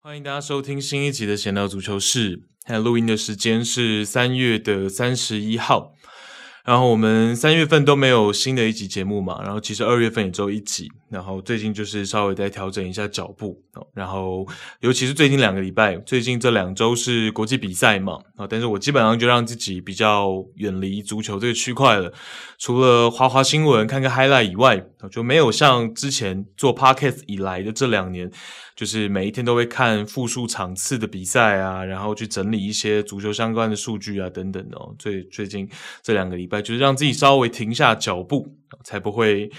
欢迎大家收听新一集的闲聊足球室。现在录音的时间是三月的三十一号。然后我们三月份都没有新的一集节目嘛，然后其实二月份也只有一集，然后最近就是稍微再调整一下脚步，然后尤其是最近两个礼拜，最近这两周是国际比赛嘛，啊，但是我基本上就让自己比较远离足球这个区块了，除了滑滑新闻、看看 highlight 以外，就没有像之前做 podcast 以来的这两年。就是每一天都会看复数场次的比赛啊，然后去整理一些足球相关的数据啊，等等哦。最最近这两个礼拜，就是让自己稍微停下脚步，才不会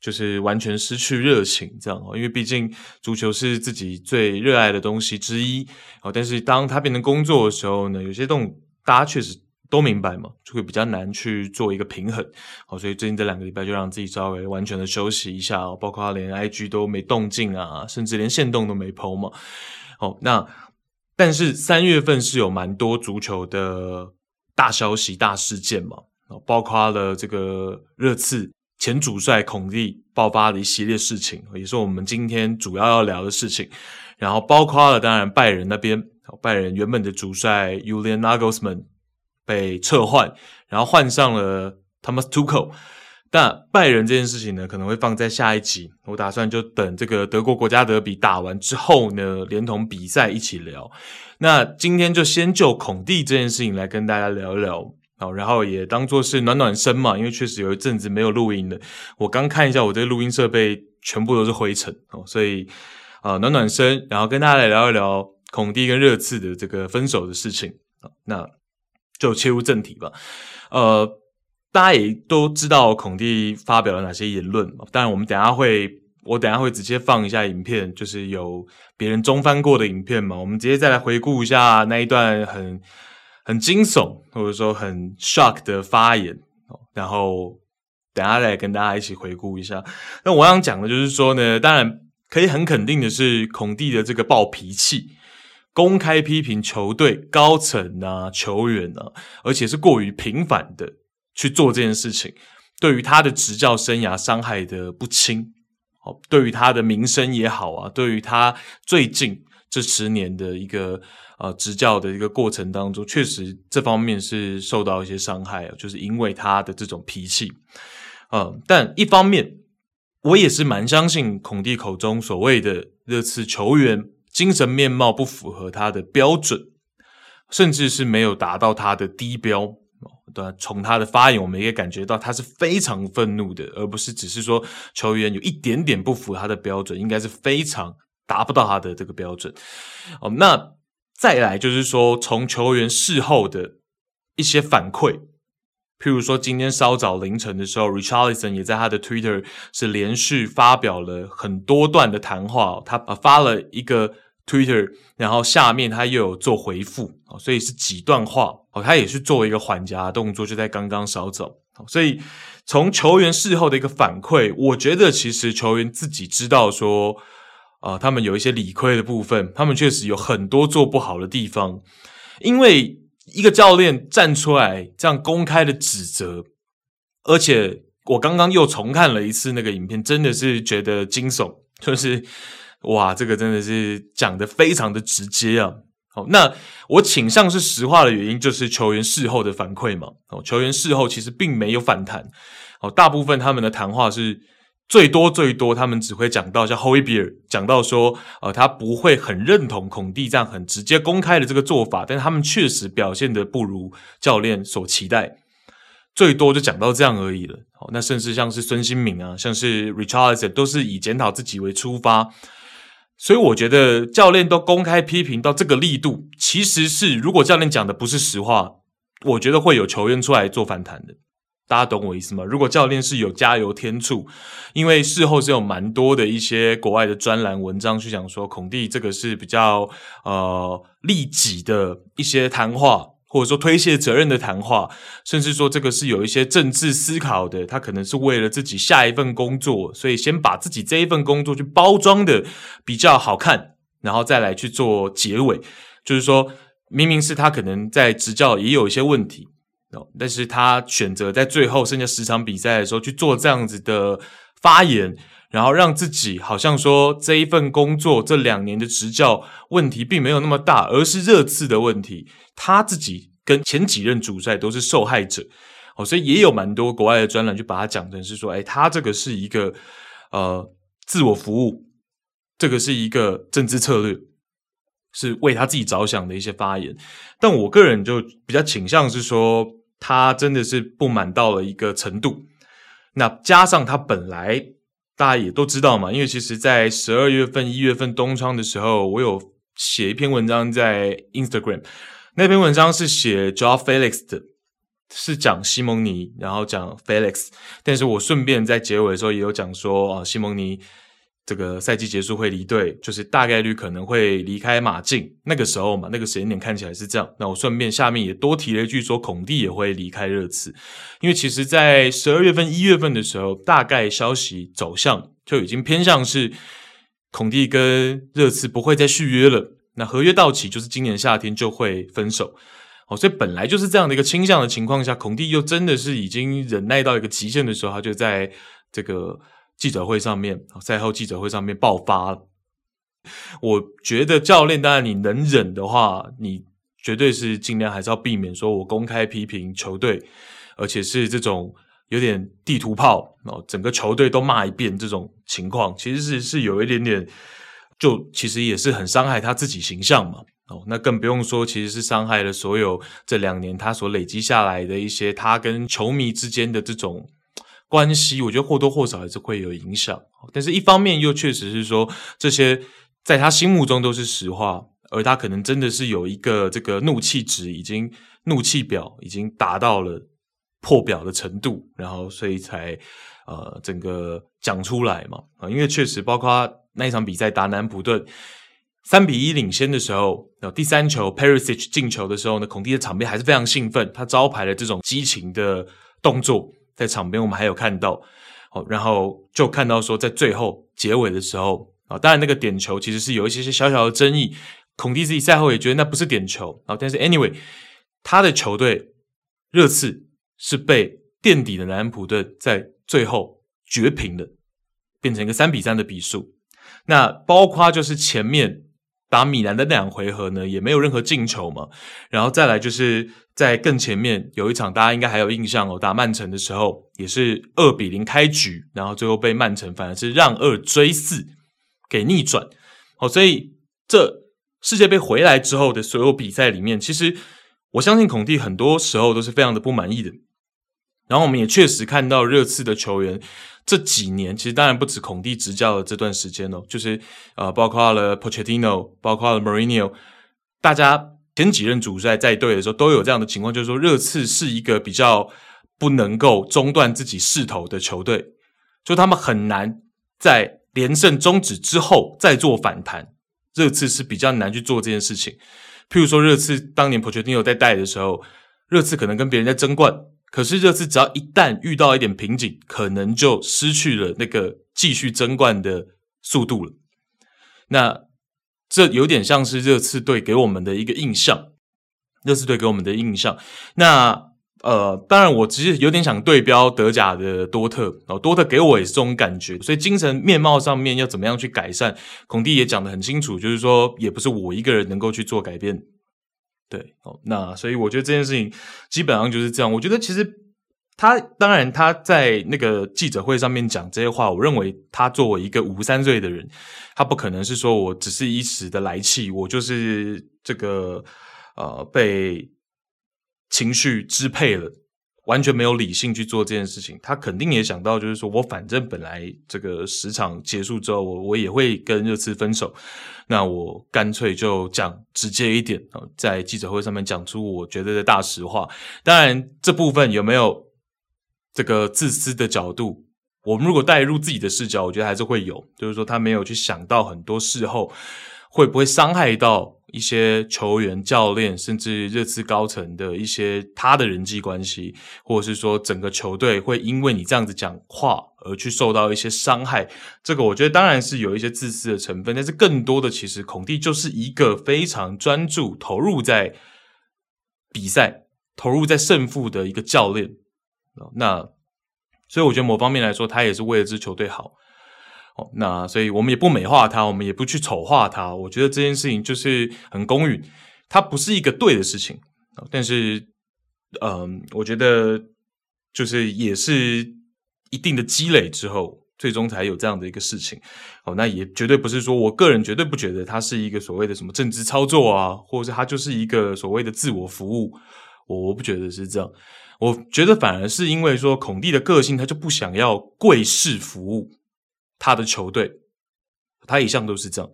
就是完全失去热情这样哦。因为毕竟足球是自己最热爱的东西之一哦。但是当它变成工作的时候呢，有些动大家确实。都明白嘛，就会比较难去做一个平衡，好，所以最近这两个礼拜就让自己稍微完全的休息一下哦，包括他连 IG 都没动静啊，甚至连线动都没 po 嘛，好，那但是三月份是有蛮多足球的大消息、大事件嘛，包括了这个热刺前主帅孔蒂爆发的一系列事情，也是我们今天主要要聊的事情，然后包括了当然拜仁那边，拜仁原本的主帅 Julian Nagelsmann 被撤换，然后换上了 Thomas Tuchel。但拜仁这件事情呢，可能会放在下一集。我打算就等这个德国国家德比打完之后呢，连同比赛一起聊。那今天就先就孔蒂这件事情来跟大家聊一聊，好，然后也当做是暖暖身嘛，因为确实有一阵子没有录音了。我刚看一下我这录音设备，全部都是灰尘哦，所以啊暖暖身，然后跟大家来聊一聊孔蒂跟热刺的这个分手的事情。那。就切入正题吧，呃，大家也都知道孔蒂发表了哪些言论嘛。当然，我们等下会，我等下会直接放一下影片，就是有别人中翻过的影片嘛。我们直接再来回顾一下那一段很很惊悚或者说很 shock 的发言，然后等下来跟大家一起回顾一下。那我想讲的就是说呢，当然可以很肯定的是，孔蒂的这个暴脾气。公开批评球队高层啊、球员啊，而且是过于频繁的去做这件事情，对于他的执教生涯伤害的不轻。哦，对于他的名声也好啊，对于他最近这十年的一个呃执教的一个过程当中，确实这方面是受到一些伤害啊，就是因为他的这种脾气。嗯，但一方面，我也是蛮相信孔蒂口中所谓的热刺球员。精神面貌不符合他的标准，甚至是没有达到他的低标。对，从他的发言，我们也感觉到他是非常愤怒的，而不是只是说球员有一点点不符合他的标准，应该是非常达不到他的这个标准。哦，那再来就是说，从球员事后的一些反馈。譬如说，今天稍早凌晨的时候，Richardson 也在他的 Twitter 是连续发表了很多段的谈话，他发了一个 Twitter，然后下面他又有做回复，所以是几段话，哦他也是做了一个缓颊动作，就在刚刚稍早。所以从球员事后的一个反馈，我觉得其实球员自己知道说，啊，他们有一些理亏的部分，他们确实有很多做不好的地方，因为。一个教练站出来这样公开的指责，而且我刚刚又重看了一次那个影片，真的是觉得惊悚，就是哇，这个真的是讲得非常的直接啊。好，那我倾向是实话的原因，就是球员事后的反馈嘛。哦，球员事后其实并没有反弹，哦，大部分他们的谈话是。最多最多，他们只会讲到像 Højbjerg 讲到说，呃，他不会很认同孔蒂这样很直接公开的这个做法，但他们确实表现得不如教练所期待，最多就讲到这样而已了。好，那甚至像是孙兴慜啊，像是 Richardson 都是以检讨自己为出发，所以我觉得教练都公开批评到这个力度，其实是如果教练讲的不是实话，我觉得会有球员出来做反弹的。大家懂我意思吗？如果教练是有加油添醋，因为事后是有蛮多的一些国外的专栏文章去讲说，孔蒂这个是比较呃利己的一些谈话，或者说推卸责任的谈话，甚至说这个是有一些政治思考的，他可能是为了自己下一份工作，所以先把自己这一份工作去包装的比较好看，然后再来去做结尾，就是说明明是他可能在执教也有一些问题，但是他选择在最后剩下十场比赛的时候去做这样子的发言，然后让自己好像说这一份工作这两年的执教问题并没有那么大，而是热刺的问题，他自己跟前几任主帅都是受害者，哦，所以也有蛮多国外的专栏就把他讲成是说，哎，他这个是一个呃自我服务。这个是一个政治策略，是为他自己着想的一些发言，但我个人就比较倾向是说，他真的是不满到了一个程度。那加上他本来大家也都知道嘛，因为其实在十二月份、一月份东窗的时候，我有写一篇文章在 Instagram，那篇文章是写 Joao Felix 的，是讲西蒙尼，然后讲 Felix，但是我顺便在结尾的时候也有讲说啊，西蒙尼。这个赛季结束会离队，就是大概率可能会离开马竞。那个时候嘛，那个时间点看起来是这样。那我顺便下面也多提了一句，说孔蒂也会离开热刺，因为其实，在十二月份、一月份的时候，大概消息走向就已经偏向是孔蒂跟热刺不会再续约了。那合约到期就是今年夏天就会分手。哦，所以本来就是这样的一个倾向的情况下，孔蒂又真的是已经忍耐到一个极限的时候，他就在这个。记者会上面，赛后记者会上面爆发了。我觉得教练，当然你能忍的话，你绝对是尽量还是要避免说我公开批评球队，而且是这种有点地图炮哦，整个球队都骂一遍这种情况，其实是是有一点点，就其实也是很伤害他自己形象嘛。哦，那更不用说，其实是伤害了所有这两年他所累积下来的一些他跟球迷之间的这种。关系，我觉得或多或少还是会有影响，但是一方面又确实是说，这些在他心目中都是实话，而他可能真的是有一个这个怒气值，已经怒气表已经达到了破表的程度，然后所以才呃整个讲出来嘛啊，因为确实包括那一场比赛打南普顿三比一领先的时候，然后第三球 Perisic 进球的时候呢，孔蒂的场面还是非常兴奋，他招牌了这种激情的动作。在场边，我们还有看到，哦，然后就看到说，在最后结尾的时候啊，当然那个点球其实是有一些些小小的争议，孔蒂自己赛后也觉得那不是点球啊，但是 anyway，他的球队热刺是被垫底的南安普顿在最后绝平的，变成一个三比三的比数。那包括就是前面。打米兰的那两回合呢，也没有任何进球嘛。然后再来就是在更前面有一场，大家应该还有印象哦，打曼城的时候也是二比零开局，然后最后被曼城反而是让二追四给逆转。好，所以这世界杯回来之后的所有比赛里面，其实我相信孔蒂很多时候都是非常的不满意的。然后我们也确实看到热刺的球员。这几年其实当然不止孔蒂执教的这段时间哦，就是呃，包括了 Pochettino，包括了 Mourinho，大家前几任主帅在队的时候都有这样的情况，就是说热刺是一个比较不能够中断自己势头的球队，就他们很难在连胜终止之后再做反弹，热刺是比较难去做这件事情。譬如说热刺当年 Pochettino 在带的时候，热刺可能跟别人在争冠。可是这次只要一旦遇到一点瓶颈，可能就失去了那个继续争冠的速度了。那这有点像是热刺队给我们的一个印象，热刺队给我们的印象。那呃，当然我其实有点想对标德甲的多特哦，多特给我也是这种感觉。所以精神面貌上面要怎么样去改善，孔蒂也讲得很清楚，就是说也不是我一个人能够去做改变。对，哦，那所以我觉得这件事情基本上就是这样。我觉得其实他当然他在那个记者会上面讲这些话，我认为他作为一个五十三岁的人，他不可能是说我只是一时的来气，我就是这个呃被情绪支配了。完全没有理性去做这件事情，他肯定也想到，就是说我反正本来这个十场结束之后，我我也会跟热刺分手，那我干脆就讲直接一点，在记者会上面讲出我觉得的大实话。当然，这部分有没有这个自私的角度，我们如果带入自己的视角，我觉得还是会有，就是说他没有去想到很多事后会不会伤害到一些球员、教练，甚至热刺高层的一些他的人际关系，或者是说整个球队会因为你这样子讲话而去受到一些伤害。这个我觉得当然是有一些自私的成分，但是更多的其实孔蒂就是一个非常专注、投入在比赛、投入在胜负的一个教练。那所以我觉得某方面来说，他也是为了支球队好。哦，那所以我们也不美化他，我们也不去丑化他。我觉得这件事情就是很公允，它不是一个对的事情。但是，嗯、我觉得就是也是一定的积累之后，最终才有这样的一个事情。哦，那也绝对不是说我个人绝对不觉得他是一个所谓的什么政治操作啊，或者是他就是一个所谓的自我服务。我我不觉得是这样，我觉得反而是因为说孔蒂的个性，他就不想要跪式服务。他的球队，他一向都是这样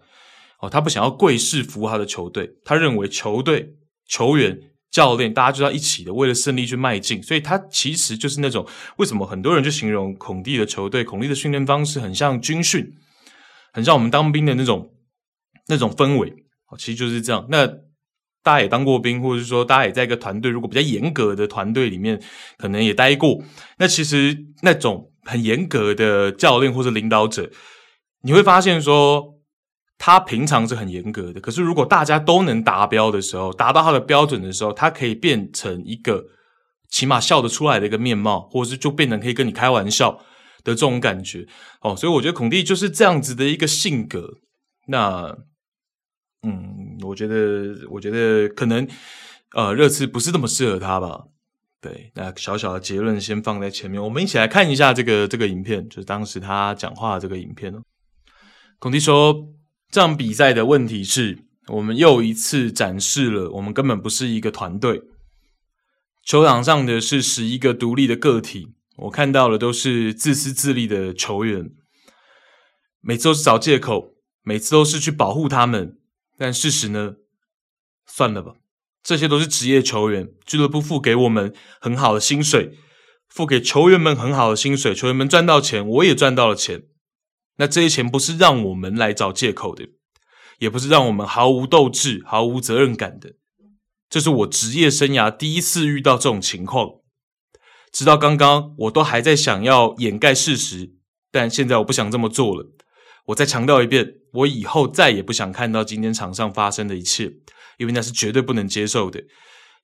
哦。他不想要跪式服务他的球队，他认为球队、球员、教练大家就要一起的，为了胜利去迈进。所以，他其实就是那种为什么很多人就形容孔蒂的球队、孔蒂的训练方式很像军训，很像我们当兵的那种那种氛围。哦其实就是这样。那大家也当过兵，或者是说大家也在一个团队，如果比较严格的团队里面，可能也待过。那其实那种。很严格的教练或者领导者，你会发现说，他平常是很严格的，可是如果大家都能达标的时候，达到他的标准的时候，他可以变成一个起码笑得出来的一个面貌，或者是就变成可以跟你开玩笑的这种感觉哦。所以我觉得孔蒂就是这样子的一个性格。那，嗯，我觉得，我觉得可能呃，热刺不是那么适合他吧。对，那小小的结论先放在前面，我们一起来看一下这个这个影片，就是当时他讲话这个影片哦。孔蒂说，这场比赛的问题是我们又一次展示了我们根本不是一个团队，球场上的是十一个独立的个体，我看到的都是自私自利的球员，每次都是找借口，每次都是去保护他们，但事实呢？算了吧。这些都是职业球员，俱乐部付给我们很好的薪水，付给球员们很好的薪水，球员们赚到钱，我也赚到了钱。那这些钱不是让我们来找借口的，也不是让我们毫无斗志、毫无责任感的。这是我职业生涯第一次遇到这种情况。直到刚刚，我都还在想要掩盖事实，但现在我不想这么做了。我再强调一遍，我以后再也不想看到今天场上发生的一切。因为那是绝对不能接受的，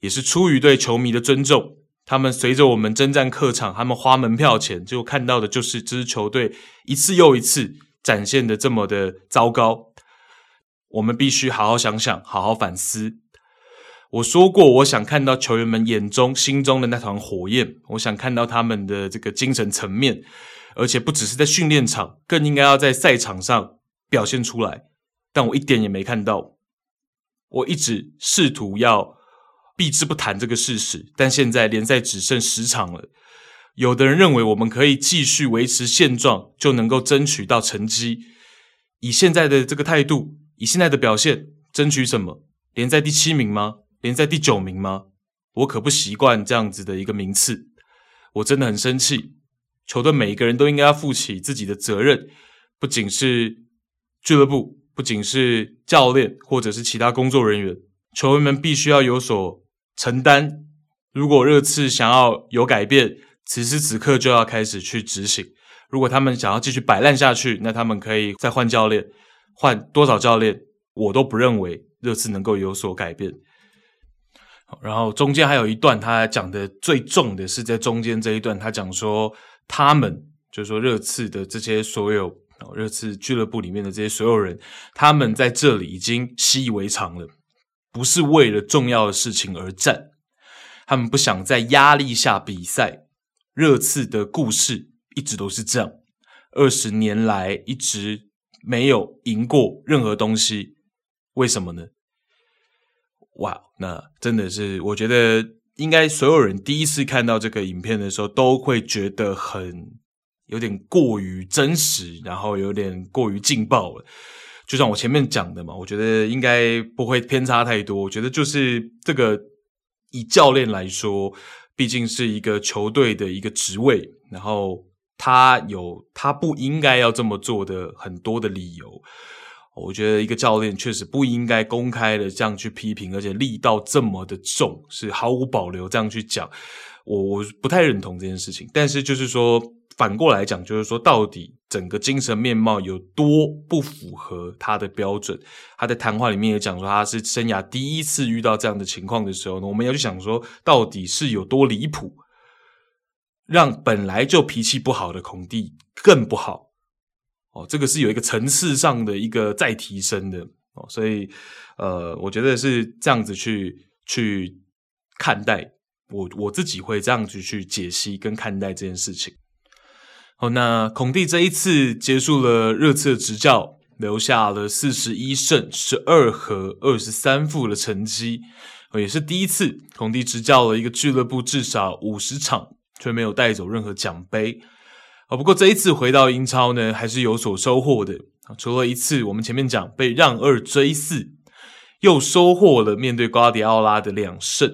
也是出于对球迷的尊重。他们随着我们征战客场，他们花门票钱，就看到的就是支球队一次又一次展现的这么的糟糕。我们必须好好想想，好好反思。我说过，我想看到球员们眼中、心中的那团火焰，我想看到他们的这个精神层面，而且不只是在训练场，更应该要在赛场上表现出来。但我一点也没看到。我一直试图要避之不谈这个事实，但现在联赛只剩十场了。有的人认为我们可以继续维持现状，就能够争取到成绩。以现在的这个态度，以现在的表现，争取什么？联赛第七名吗？联赛第九名吗？我可不习惯这样子的一个名次。我真的很生气。球队每一个人都应该要负起自己的责任，不仅是俱乐部。不仅是教练，或者是其他工作人员，球员们必须要有所承担。如果热刺想要有改变，此时此刻就要开始去执行。如果他们想要继续摆烂下去，那他们可以再换教练，换多少教练，我都不认为热刺能够有所改变。然后中间还有一段，他讲的最重的是在中间这一段，他讲说他们就是说热刺的这些所有。热刺俱乐部里面的这些所有人，他们在这里已经习以为常了，不是为了重要的事情而战，他们不想在压力下比赛。热刺的故事一直都是这样，二十年来一直没有赢过任何东西，为什么呢？哇，那真的是，我觉得应该所有人第一次看到这个影片的时候，都会觉得很。有点过于真实，然后有点过于劲爆了。就像我前面讲的嘛，我觉得应该不会偏差太多。我觉得就是这个以教练来说，毕竟是一个球队的一个职位，然后他有他不应该要这么做的很多的理由。我觉得一个教练确实不应该公开的这样去批评，而且力道这么的重，是毫无保留这样去讲。我我不太认同这件事情。但是就是说，反过来讲，就是说，到底整个精神面貌有多不符合他的标准？他在谈话里面也讲说，他是生涯第一次遇到这样的情况的时候呢，我们要去想说，到底是有多离谱，让本来就脾气不好的孔蒂更不好。哦，这个是有一个层次上的一个再提升的哦，所以呃，我觉得是这样子去去看待，我我自己会这样子去解析跟看待这件事情。好，那孔蒂这一次结束了热刺的执教，留下了四十一胜十二和二十三负的成绩，也是第一次孔蒂执教了一个俱乐部至少五十场，却没有带走任何奖杯。啊不过这一次回到英超呢，还是有所收获的。啊除了一次我们前面讲被让二追四，又收获了面对瓜迪奥拉的两胜，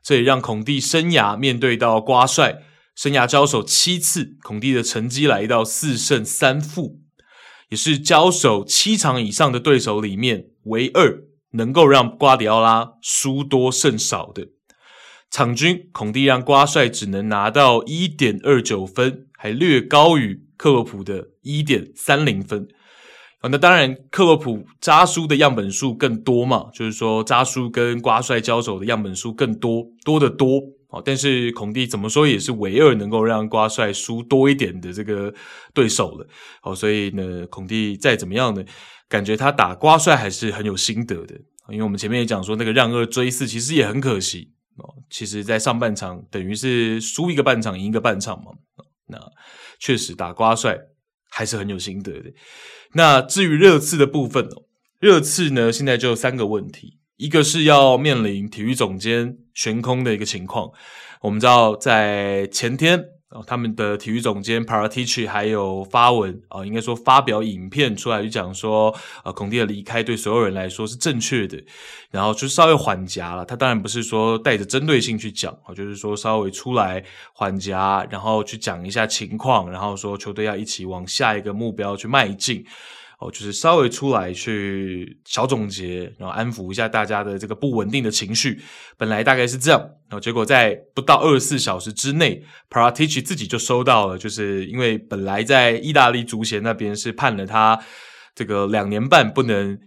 这也让孔蒂生涯面对到瓜帅，生涯交手七次，孔蒂的成绩来到四胜三负，也是交手七场以上的对手里面唯二能够让瓜迪奥拉输多胜少的。场均孔蒂让瓜帅只能拿到一点二九分。还略高于克洛普的一点三零分啊，那当然克洛普扎叔的样本数更多嘛，就是说扎叔跟瓜帅交手的样本数更多，多得多但是孔蒂怎么说也是唯二能够让瓜帅输多一点的这个对手了，好，所以呢，孔蒂再怎么样呢，感觉他打瓜帅还是很有心得的，因为我们前面也讲说那个让二追四其实也很可惜哦，其实在上半场等于是输一个半场赢一个半场嘛。那确实打瓜帅还是很有心得的。那至于热刺的部分哦，热刺呢现在就三个问题，一个是要面临体育总监悬空的一个情况。我们知道在前天。哦，他们的体育总监 Paratici 还有发文啊，应该说发表影片出来就讲说，呃，孔蒂的离开对所有人来说是正确的，然后就稍微缓颊了。他当然不是说带着针对性去讲，啊，就是说稍微出来缓颊，然后去讲一下情况，然后说球队要一起往下一个目标去迈进。哦，就是稍微出来去小总结，然后安抚一下大家的这个不稳定的情绪。本来大概是这样，然后结果在不到二十四小时之内，Paratici 自己就收到了，就是因为本来在意大利足协那边是判了他这个两年半不能。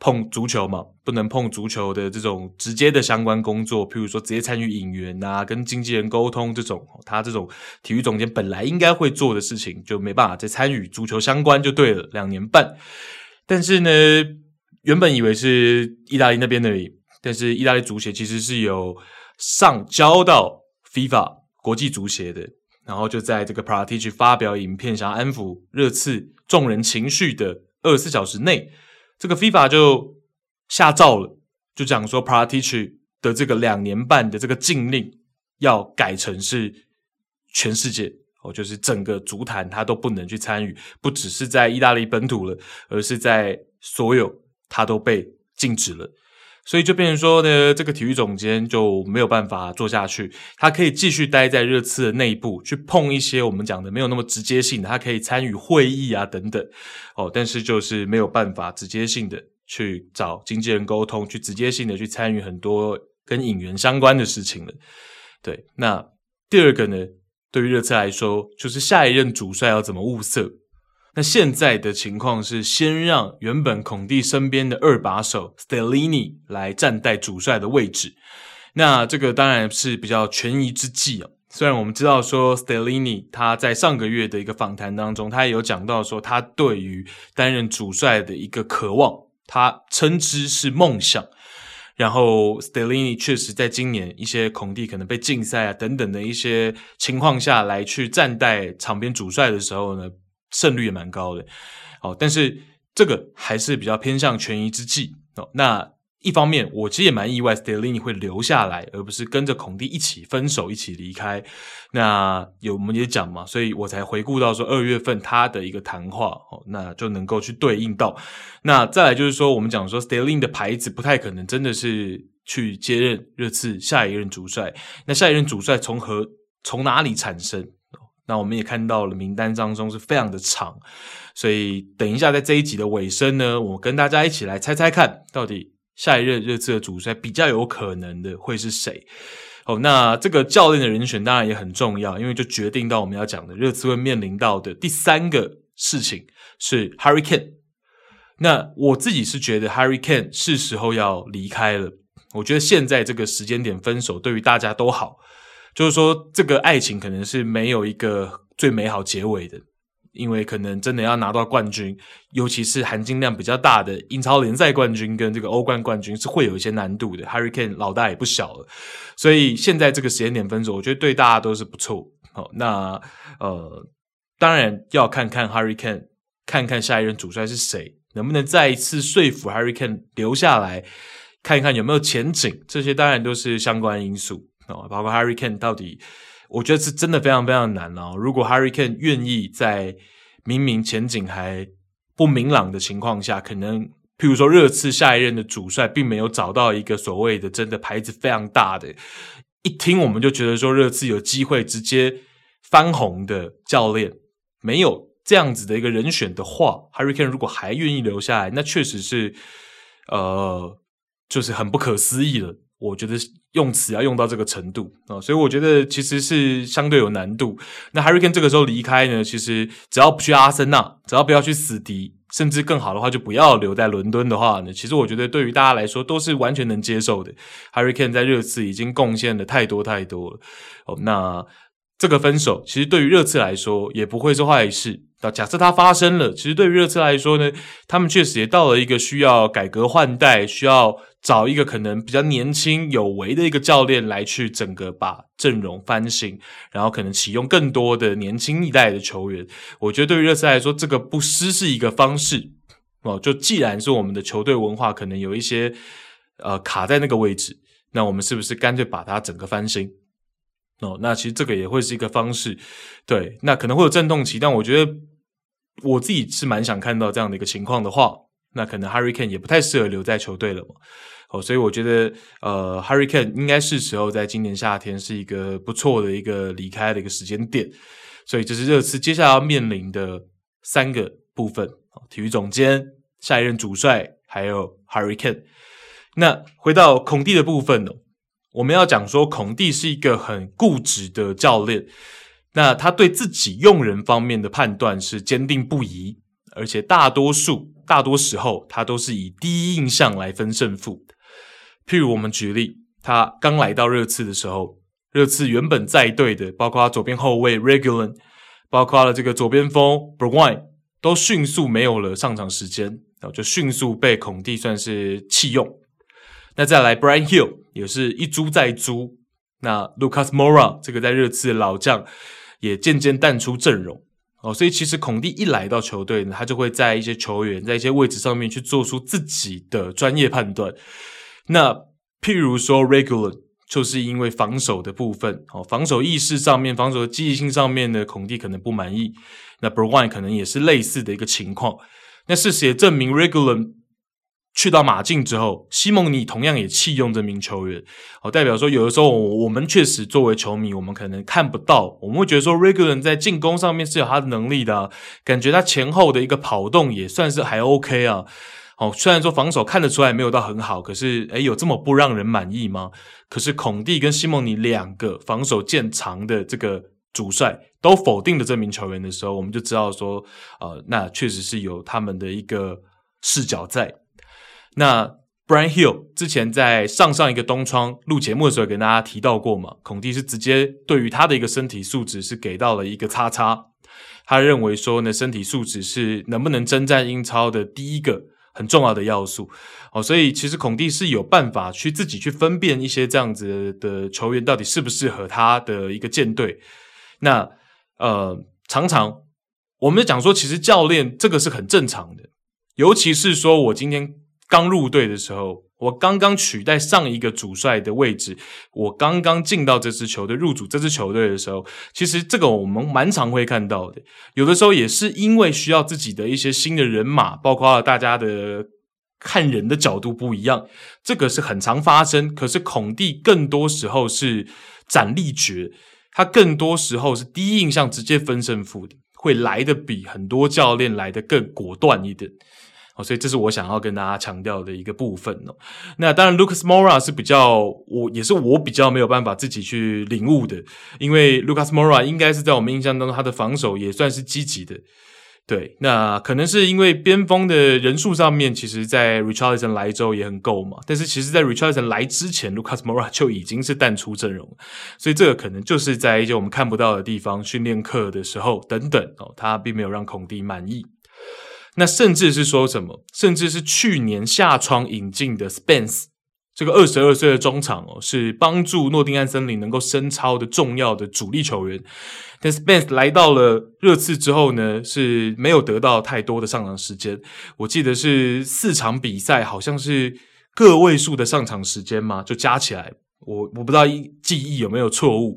碰足球嘛，不能碰足球的这种直接的相关工作，譬如说直接参与引援啊，跟经纪人沟通这种，他这种体育总监本来应该会做的事情，就没办法再参与足球相关就对了，两年半。但是呢，原本以为是意大利那边的，但是意大利足协其实是有上交到 FIFA 国际足协的，然后就在这个 Paratici 发表影片，想要安抚热刺众人情绪的二十四小时内。这个 FIFA 就下诏了，就讲说 Paratici 的这个两年半的这个禁令要改成是全世界哦，就是整个足坛他都不能去参与，不只是在意大利本土了，而是在所有他都被禁止了。所以就变成说呢，这个体育总监就没有办法做下去。他可以继续待在热刺的内部，去碰一些我们讲的没有那么直接性的，他可以参与会议啊等等。哦，但是就是没有办法直接性的去找经纪人沟通，去直接性的去参与很多跟引援相关的事情了。对，那第二个呢，对于热刺来说，就是下一任主帅要怎么物色。那现在的情况是，先让原本孔蒂身边的二把手 Stellini 来暂代主帅的位置。那这个当然是比较权宜之计啊。虽然我们知道说 Stellini 他在上个月的一个访谈当中，他也有讲到说他对于担任主帅的一个渴望，他称之是梦想。然后 Stellini 确实在今年一些孔蒂可能被禁赛啊等等的一些情况下来去暂代场边主帅的时候呢。胜率也蛮高的，哦，但是这个还是比较偏向权宜之计哦。那一方面，我其实也蛮意外，Stellini 会留下来，而不是跟着孔蒂一起分手，一起离开。那有我们也讲嘛，所以我才回顾到说二月份他的一个谈话哦，那就能够去对应到。那再来就是说，我们讲说 s t e l l i n 的牌子不太可能真的是去接任热刺下一任主帅。那下一任主帅从何从哪里产生？那我们也看到了名单当中是非常的长，所以等一下在这一集的尾声呢，我跟大家一起来猜猜看，到底下一任热刺的主帅比较有可能的会是谁？哦，那这个教练的人选当然也很重要，因为就决定到我们要讲的热刺会面临到的第三个事情是 Harry Kane。那我自己是觉得 Harry Kane 是时候要离开了。我觉得现在这个时间点分手对于大家都好。就是说，这个爱情可能是没有一个最美好结尾的，因为可能真的要拿到冠军，尤其是含金量比较大的英超联赛冠军跟这个欧冠冠军是会有一些难度的。Harry Kane 老大也不小了，所以现在这个时间点分手，我觉得对大家都是不错。好，那呃，当然要看看 Harry Kane，看看下一任主帅是谁，能不能再一次说服 Harry Kane 留下来，看一看有没有前景，这些当然都是相关因素。哦，包括 Harry Kane 到底，我觉得是真的非常非常难哦。如果 Harry Kane 愿意在明明前景还不明朗的情况下，可能譬如说热刺下一任的主帅并没有找到一个所谓的真的牌子非常大的，一听我们就觉得说热刺有机会直接翻红的教练，没有这样子的一个人选的话，Harry Kane 如果还愿意留下来，那确实是呃，就是很不可思议了。我觉得用词要用到这个程度啊，所以我觉得其实是相对有难度。那 Harry Kane 这个时候离开呢，其实只要不去阿森纳，只要不要去死敌，甚至更好的话就不要留在伦敦的话呢，其实我觉得对于大家来说都是完全能接受的。Harry Kane 在热刺已经贡献了太多太多了哦，那这个分手其实对于热刺来说也不会是坏事。那假设它发生了，其实对于热刺来说呢，他们确实也到了一个需要改革换代，需要。找一个可能比较年轻有为的一个教练来去整个把阵容翻新，然后可能启用更多的年轻一代的球员。我觉得对于热刺来说，这个不失是一个方式哦。就既然是我们的球队文化可能有一些呃卡在那个位置，那我们是不是干脆把它整个翻新哦？那其实这个也会是一个方式。对，那可能会有阵痛期，但我觉得我自己是蛮想看到这样的一个情况的话，那可能 Harry Kane 也不太适合留在球队了嘛。所以我觉得，呃，Harry Kane 应该是时候在今年夏天是一个不错的一个离开的一个时间点，所以这是热刺接下来要面临的三个部分：体育总监、下一任主帅，还有 Harry Kane。那回到孔蒂的部分呢，我们要讲说，孔蒂是一个很固执的教练，那他对自己用人方面的判断是坚定不移，而且大多数、大多时候他都是以第一印象来分胜负。譬如我们举例，他刚来到热刺的时候，热刺原本在队的，包括他左边后卫 Regulon，包括了这个左边锋 Bergwijn，都迅速没有了上场时间，然后就迅速被孔蒂算是弃用。那再来 Brian Hill 也是一租再租，那 Lucas Mora 这个在热刺的老将也渐渐淡出阵容哦。所以其实孔蒂一来到球队呢，他就会在一些球员在一些位置上面去做出自己的专业判断。那譬如说，Regular 就是因为防守的部分，哦，防守意识上面、防守的积极性上面呢，孔蒂可能不满意。那 b r o n 可能也是类似的一个情况。那事实也证明，Regular 去到马竞之后，西蒙尼同样也弃用这名球员。哦，代表说，有的时候我们确实作为球迷，我们可能看不到，我们会觉得说，Regular 在进攻上面是有他的能力的，感觉他前后的一个跑动也算是还 OK 啊。虽然说防守看得出来没有到很好，可是诶，有这么不让人满意吗？可是孔蒂跟西蒙尼两个防守见长的这个主帅都否定了这名球员的时候，我们就知道说，呃，那确实是有他们的一个视角在。那 Bryan Gil 之前在上上一个冬窗录节目的时候跟大家提到过嘛，孔蒂是直接对于他的一个身体素质是给到了一个叉叉，他认为说呢，身体素质是能不能征战英超的第一个。很重要的要素哦，所以其实孔蒂是有办法去自己去分辨一些这样子的球员到底适不适合他的一个舰队。那呃，常常我们讲说，其实教练这个是很正常的，尤其是说我今天刚入队的时候。我刚刚取代上一个主帅的位置，我刚刚进到这支球队入主这支球队的时候，其实这个我们蛮常会看到的。有的时候也是因为需要自己的一些新的人马，包括大家的看人的角度不一样，这个是很常发生。可是孔蒂更多时候是斩立决，他更多时候是第一印象直接分胜负的，会来得比很多教练来得更果断一点。哦，所以这是我想要跟大家强调的一个部分哦。那当然，Lucas Moura 是比较我也是我比较没有办法自己去领悟的，因为 Lucas Moura 应该是在我们印象当中，他的防守也算是积极的。对，那可能是因为边锋的人数上面，其实，在 Richardson 来之后也很够嘛。但是，其实，在 Richardson 来之前，Lucas Moura 就已经是淡出阵容，所以这个可能就是在一些我们看不到的地方，训练课的时候等等哦，他并没有让孔蒂满意。那甚至是说什么，甚至是去年夏窗引进的 Spence。这个二十二岁的中场哦，是帮助诺丁汉森林能够升超的重要的主力球员。但 Spence 来到了热刺之后呢，是没有得到太多的上场时间。我记得是四场比赛，好像是个位数的上场时间嘛，就加起来，我我不知道记忆有没有错误。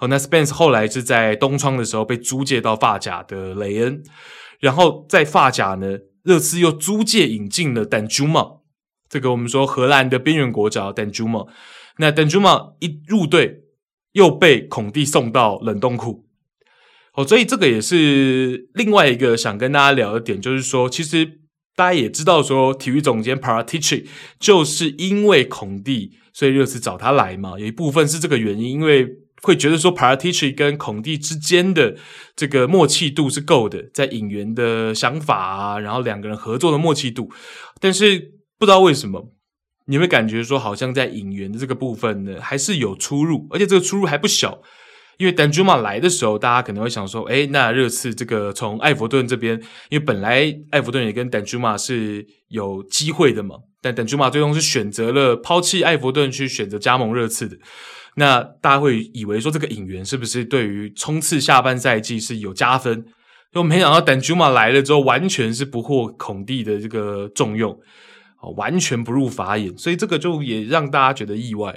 哦，那 Spence 后来是在冬窗的时候被租借到法甲的雷恩，然后在法甲呢，热刺又租借引进了 Danjuma。这个我们说荷兰的边缘国脚 Danjuma，那 Danjuma 一入队又被孔蒂送到冷冻库，哦，所以这个也是另外一个想跟大家聊的点，就是说，其实大家也知道说，体育总监 Paratici 就是因为孔蒂，所以热刺找他来嘛，有一部分是这个原因，因为会觉得说 Paratici 跟孔蒂之间的这个默契度是够的，在引援的想法啊，然后两个人合作的默契度，但是。不知道为什么，你会感觉说好像在引援的这个部分呢，还是有出入，而且这个出入还不小。因为丹朱马来的时候，大家可能会想说，诶，那热刺这个从艾弗顿这边，因为本来艾弗顿也跟丹朱马是有机会的嘛，但丹朱马最终是选择了抛弃艾弗顿，去选择加盟热刺的。那大家会以为说，这个引援是不是对于冲刺下半赛季是有加分？就没想到丹朱马来了之后，完全是不获孔蒂的这个重用。啊完全不入法眼，所以这个就也让大家觉得意外，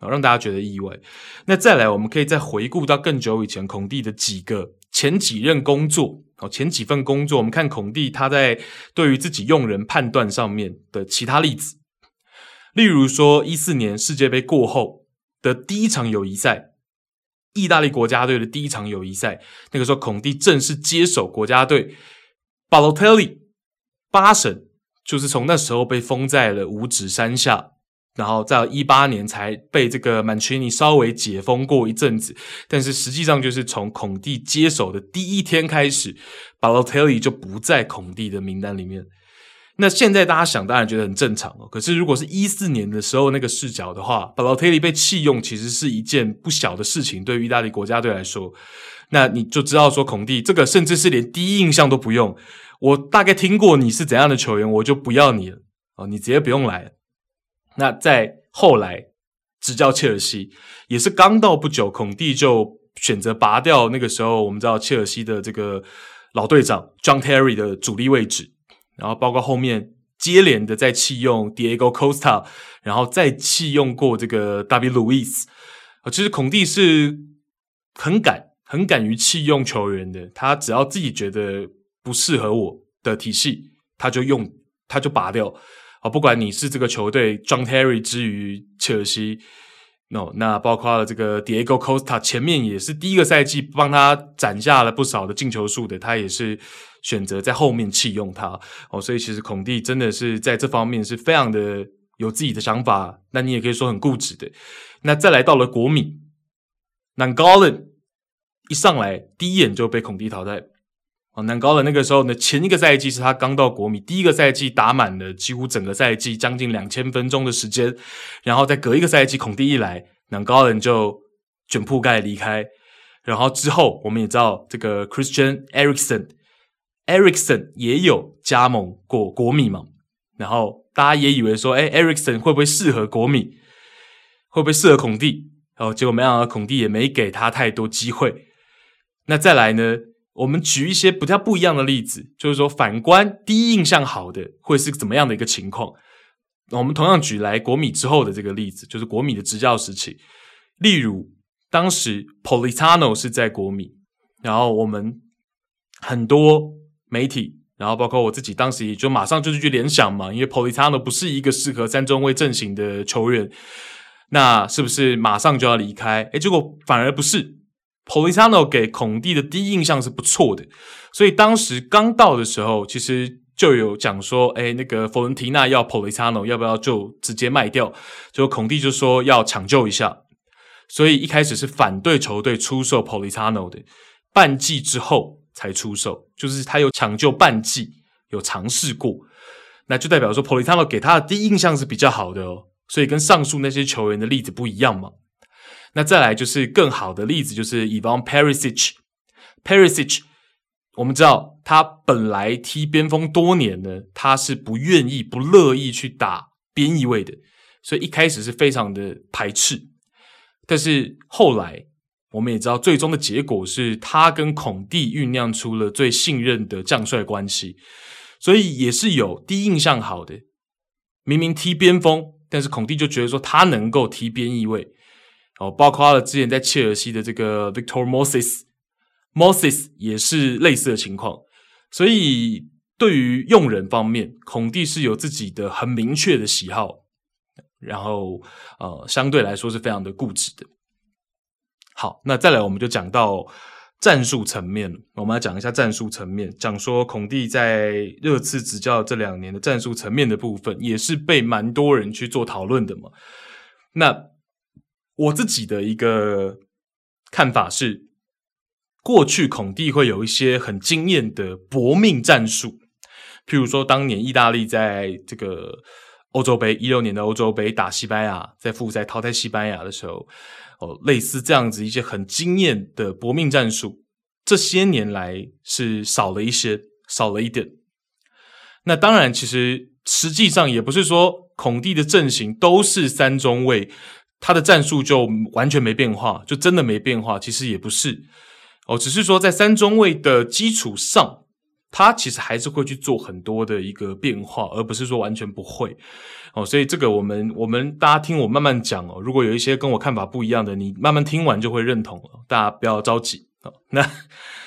啊，让大家觉得意外。那再来，我们可以再回顾到更久以前孔蒂的几个前几任工作，哦，前几份工作，我们看孔蒂他在对于自己用人判断上面的其他例子，例如说一四年世界杯过后的第一场友谊赛，意大利国家队的第一场友谊赛，那个时候孔蒂正式接手国家队，巴洛特利八神。就是从那时候被封在了五指山下，然后在一八年才被这个曼奇尼稍微解封过一阵子，但是实际上就是从孔蒂接手的第一天开始，巴洛特利就不在孔蒂的名单里面。那现在大家想当然觉得很正常哦，可是如果是一四年的时候那个视角的话，巴洛特利被弃用其实是一件不小的事情，对于意大利国家队来说，那你就知道说孔蒂这个甚至是连第一印象都不用。我大概听过你是怎样的球员，我就不要你了哦，你直接不用来了。那在后来执教切尔西，也是刚到不久，孔蒂就选择拔掉那个时候我们知道切尔西的这个老队长 John Terry 的主力位置，然后包括后面接连的在弃用 Diego Costa，然后再弃用过这个 David Luiz，其实孔蒂是很敢、很敢于弃用球员的，他只要自己觉得。不适合我的体系，他就用，他就拔掉。啊，不管你是这个球队 John Terry 之于切尔西，no，那包括了这个 Diego Costa，前面也是第一个赛季帮他攒下了不少的进球数的，他也是选择在后面弃用他。哦，所以其实孔蒂真的是在这方面是非常的有自己的想法，那你也可以说很固执的。那再来到了国米那 Golan 一上来第一眼就被孔蒂淘汰。哦，南高的那个时候呢，前一个赛季是他刚到国米，第一个赛季打满了几乎整个赛季将近两千分钟的时间，然后再隔一个赛季孔蒂一来，南高人就卷铺盖离开，然后之后我们也知道这个 Christian Eriksen，Eriksen 也有加盟过国米嘛，然后大家也以为说，哎，Eriksen 会不会适合国米，会不会适合孔蒂？然后结果没想到孔蒂也没给他太多机会，那再来呢？我们举一些比较不一样的例子，就是说，反观第一印象好的会是怎么样的一个情况？我们同样举来国米之后的这个例子，就是国米的执教时期。例如，当时 Politano 是在国米，然后我们很多媒体，然后包括我自己，当时也就马上就是去联想嘛，因为 Politano 不是一个适合三中卫阵型的球员，那是不是马上就要离开？诶，结果反而不是。Politano 给孔蒂的第一印象是不错的，所以当时刚到的时候，其实就有讲说，哎，那个佛伦提纳要 Politano，要不要就直接卖掉？就孔蒂就说要抢救一下，所以一开始是反对球队出售 Politano 的，半季之后才出售，就是他有抢救半季，有尝试过，那就代表说 Politano 给他的第一印象是比较好的哦，所以跟上述那些球员的例子不一样嘛。那再来就是更好的例子，就是 Ivan Perisic。Perisic，我们知道他本来踢边锋多年呢，他是不愿意、不乐意去打边翼位的，所以一开始是非常的排斥。但是后来我们也知道，最终的结果是他跟孔蒂酝酿出了最信任的将帅关系，所以也是有第一印象好的。明明踢边锋，但是孔蒂就觉得说他能够踢边翼位。哦，包括了之前在切尔西的这个 Victor Moses，Moses 也是类似的情况。所以对于用人方面，孔蒂是有自己的很明确的喜好，然后呃，相对来说是非常的固执的。好，那再来我们就讲到战术层面，我们来讲一下战术层面，讲说孔蒂在热刺执教这两年的战术层面的部分，也是被蛮多人去做讨论的嘛。那我自己的一个看法是，过去孔蒂会有一些很惊艳的搏命战术，譬如说当年意大利在这个欧洲杯一六年的欧洲杯打西班牙，在复赛淘汰西班牙的时候，哦，类似这样子一些很惊艳的搏命战术，这些年来是少了一些，少了一点。那当然，其实实际上也不是说孔蒂的阵型都是三中卫。他的战术就完全没变化，就真的没变化。其实也不是哦，只是说在三中卫的基础上，他其实还是会去做很多的一个变化，而不是说完全不会哦。所以这个我们我们大家听我慢慢讲哦。如果有一些跟我看法不一样的，你慢慢听完就会认同了。大家不要着急哦。那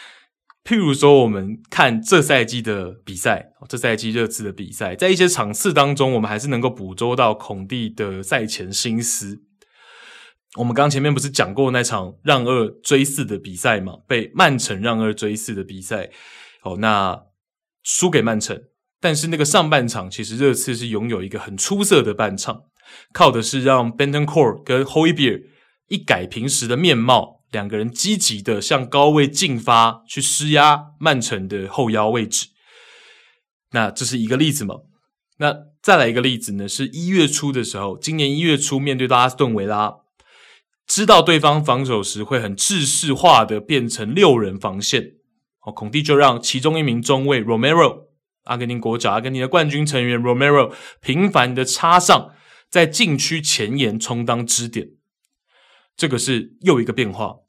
譬如说，我们看这赛季的比赛，这赛季热刺的比赛，在一些场次当中，我们还是能够捕捉到孔蒂的赛前心思。我们刚前面不是讲过那场让二追四的比赛吗？被曼城让二追四的比赛，哦，那输给曼城。但是那个上半场，其实热刺是拥有一个很出色的半场，靠的是让 Benton Core 跟 h o y b e e r 一改平时的面貌，两个人积极的向高位进发，去施压曼城的后腰位置。那这是一个例子嘛？那再来一个例子呢？是一月初的时候，今年一月初面对到阿斯顿维拉。知道对方防守时会很制式化的变成六人防线，哦，孔蒂就让其中一名中卫 Romero，阿根廷国脚、阿根廷的冠军成员 Romero 频繁的插上，在禁区前沿充当支点，这个是又一个变化。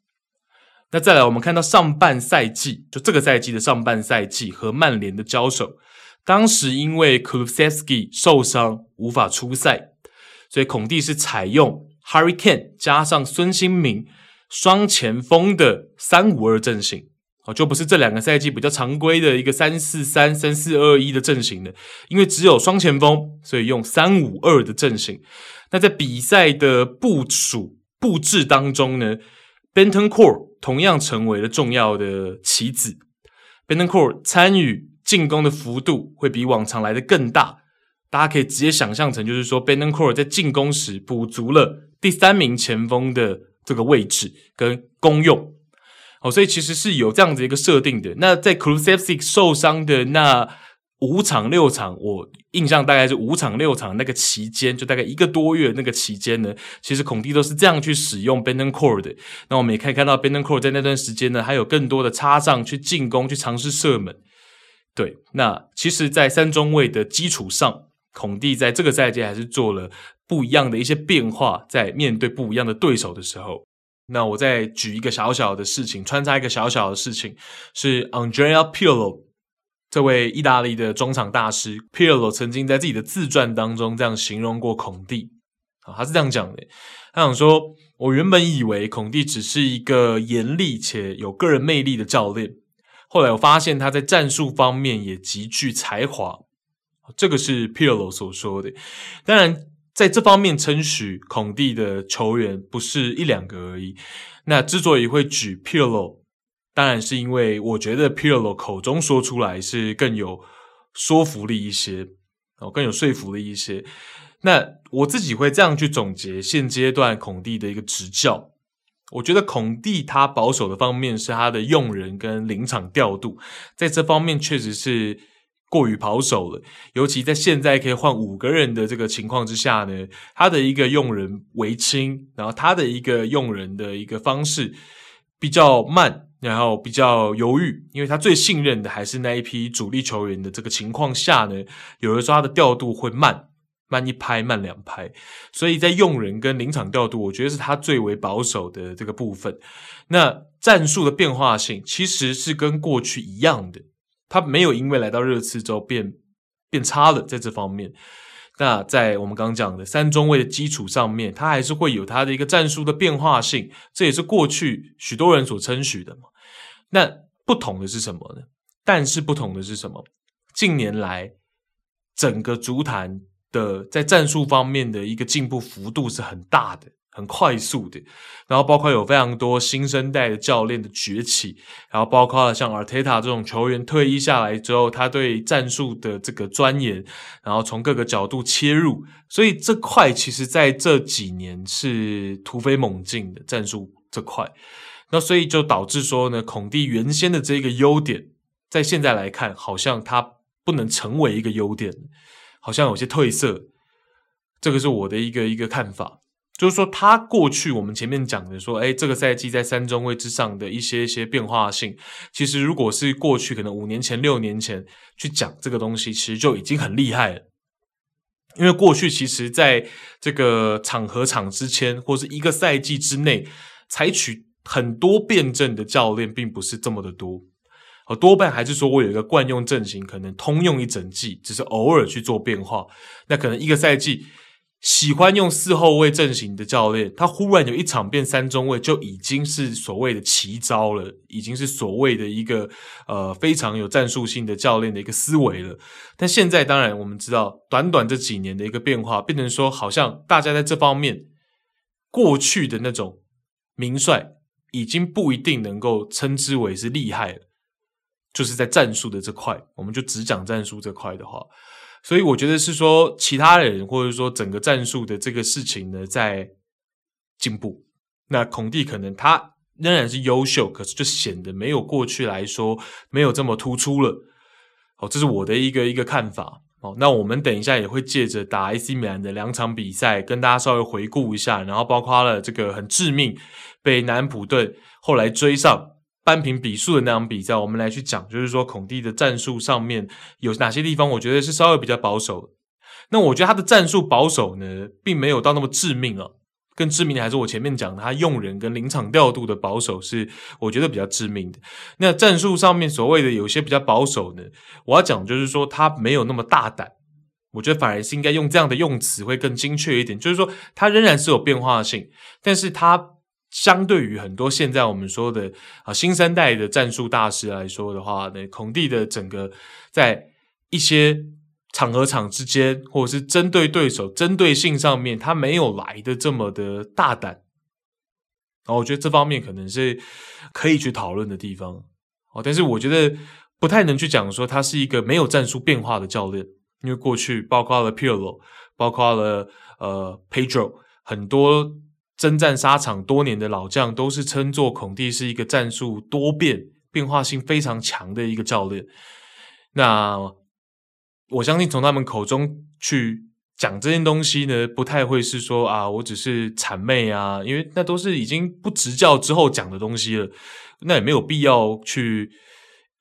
那再来，我们看到上半赛季，就这个赛季的上半赛季和曼联的交手，当时因为 Kulusevski 受伤无法出赛，所以孔蒂是采用。Harry Kane 加上孙兴慜双前锋的三五二阵型哦，就不是这两个赛季比较常规的一个三四三三四二一的阵型了，因为只有双前锋，所以用三五二的阵型。那在比赛的部署布置当中呢，Benton Core 同样成为了重要的棋子。Benton Core 参与进攻的幅度会比往常来的更大，大家可以直接想象成，就是说 Benton Core 在进攻时补足了。第三名前锋的这个位置跟功用，哦，所以其实是有这样子一个设定的。那在 Kulusevski 受伤的那五场六场，我印象大概是五场六场那个期间，就大概一个多月那个期间呢，其实孔蒂都是这样去使用 Bentancur 的。那我们也可以看到 Bentancur 在那段时间呢，还有更多的插上去进攻，去尝试射门。对，那其实，在三中卫的基础上，孔蒂在这个赛季还是做了。不一样的一些变化，在面对不一样的对手的时候，那我再举一个小小的事情，穿插一个小小的事情，是 Andrea Pirlo 这位意大利的中场大师，Pirlo 曾经在自己的自传当中这样形容过孔蒂。啊，他是这样讲的，他想说，我原本以为孔蒂只是一个严厉且有个人魅力的教练，后来我发现他在战术方面也极具才华，这个是 Pirlo 所说的，当然。在这方面称许孔蒂的球员不是一两个而已。那之所以会举 Pirlo，当然是因为我觉得 Pirlo 口中说出来是更有说服力一些，哦，更有说服力一些。那我自己会这样去总结现阶段孔蒂的一个执教。我觉得孔蒂他保守的方面是他的用人跟临场调度，在这方面确实是过于保守了。尤其在现在可以换五个人的这个情况之下呢，他的一个用人为轻，然后他的一个用人的一个方式比较慢，然后比较犹豫，因为他最信任的还是那一批主力球员的这个情况下呢，有的时候他的调度会慢。慢一拍，慢两拍，所以在用人跟临场调度，我觉得是他最为保守的这个部分。那战术的变化性其实是跟过去一样的，他没有因为来到热刺之后变变差了，在这方面。那在我们刚讲的三中卫的基础上面，他还是会有他的一个战术的变化性，这也是过去许多人所称许的嘛。那不同的是什么呢？但是不同的是什么？近年来整个足坛。的在战术方面的一个进步幅度是很大的、很快速的，然后包括有非常多新生代的教练的崛起，然后包括像阿尔特塔这种球员退役下来之后，他对战术的这个钻研，然后从各个角度切入，所以这块其实在这几年是突飞猛进的战术这块，那所以就导致说呢，孔蒂原先的这个优点，在现在来看，好像他不能成为一个优点。好像有些褪色，这个是我的一个一个看法，就是说他过去我们前面讲的说，哎，这个赛季在三中位之上的一些一些变化性，其实如果是过去可能五年前、六年前去讲这个东西，其实就已经很厉害了。因为过去其实在这个场和场之间，或是一个赛季之内，采取很多变阵的教练，并不是这么的多。呃多半还是说我有一个惯用阵型，可能通用一整季，只是偶尔去做变化。那可能一个赛季喜欢用四后卫阵型的教练，他忽然有一场变三中卫，就已经是所谓的奇招了，已经是所谓的一个呃非常有战术性的教练的一个思维了。但现在当然我们知道，短短这几年的一个变化，变成说好像大家在这方面过去的那种名帅，已经不一定能够称之为是厉害了。就是在战术的这块，我们就只讲战术这块的话，所以我觉得是说其他人或者说整个战术的这个事情呢，在进步。那孔蒂可能他仍然是优秀，可是就显得没有过去来说没有这么突出了。好，这是我的一个一个看法。好，那我们等一下也会借着打 AC 米兰的两场比赛，跟大家稍微回顾一下，然后包括了这个很致命被南普顿后来追上。扳平比数的那场比赛，我们来去讲，就是说孔蒂的战术上面有哪些地方，我觉得是稍微比较保守。那我觉得他的战术保守呢，并没有到那么致命啊。更致命的还是我前面讲的，他用人跟临场调度的保守是我觉得比较致命的。那战术上面所谓的有些比较保守呢，我要讲就是说他没有那么大胆。我觉得反而是应该用这样的用词会更精确一点，就是说他仍然是有变化性，但是他。相对于很多现在我们说的啊新生代的战术大师来说的话，那孔蒂的整个在一些场和场之间，或者是针对对手针对性上面，他没有来的这么的大胆。然后我觉得这方面可能是可以去讨论的地方。哦，但是我觉得不太能去讲说他是一个没有战术变化的教练，因为过去包括了 Piro，包括了呃 Pedro 很多。征战沙场多年的老将都是称作孔蒂是一个战术多变、变化性非常强的一个教练。那我相信从他们口中去讲这件东西呢，不太会是说啊，我只是谄媚啊，因为那都是已经不执教之后讲的东西了，那也没有必要去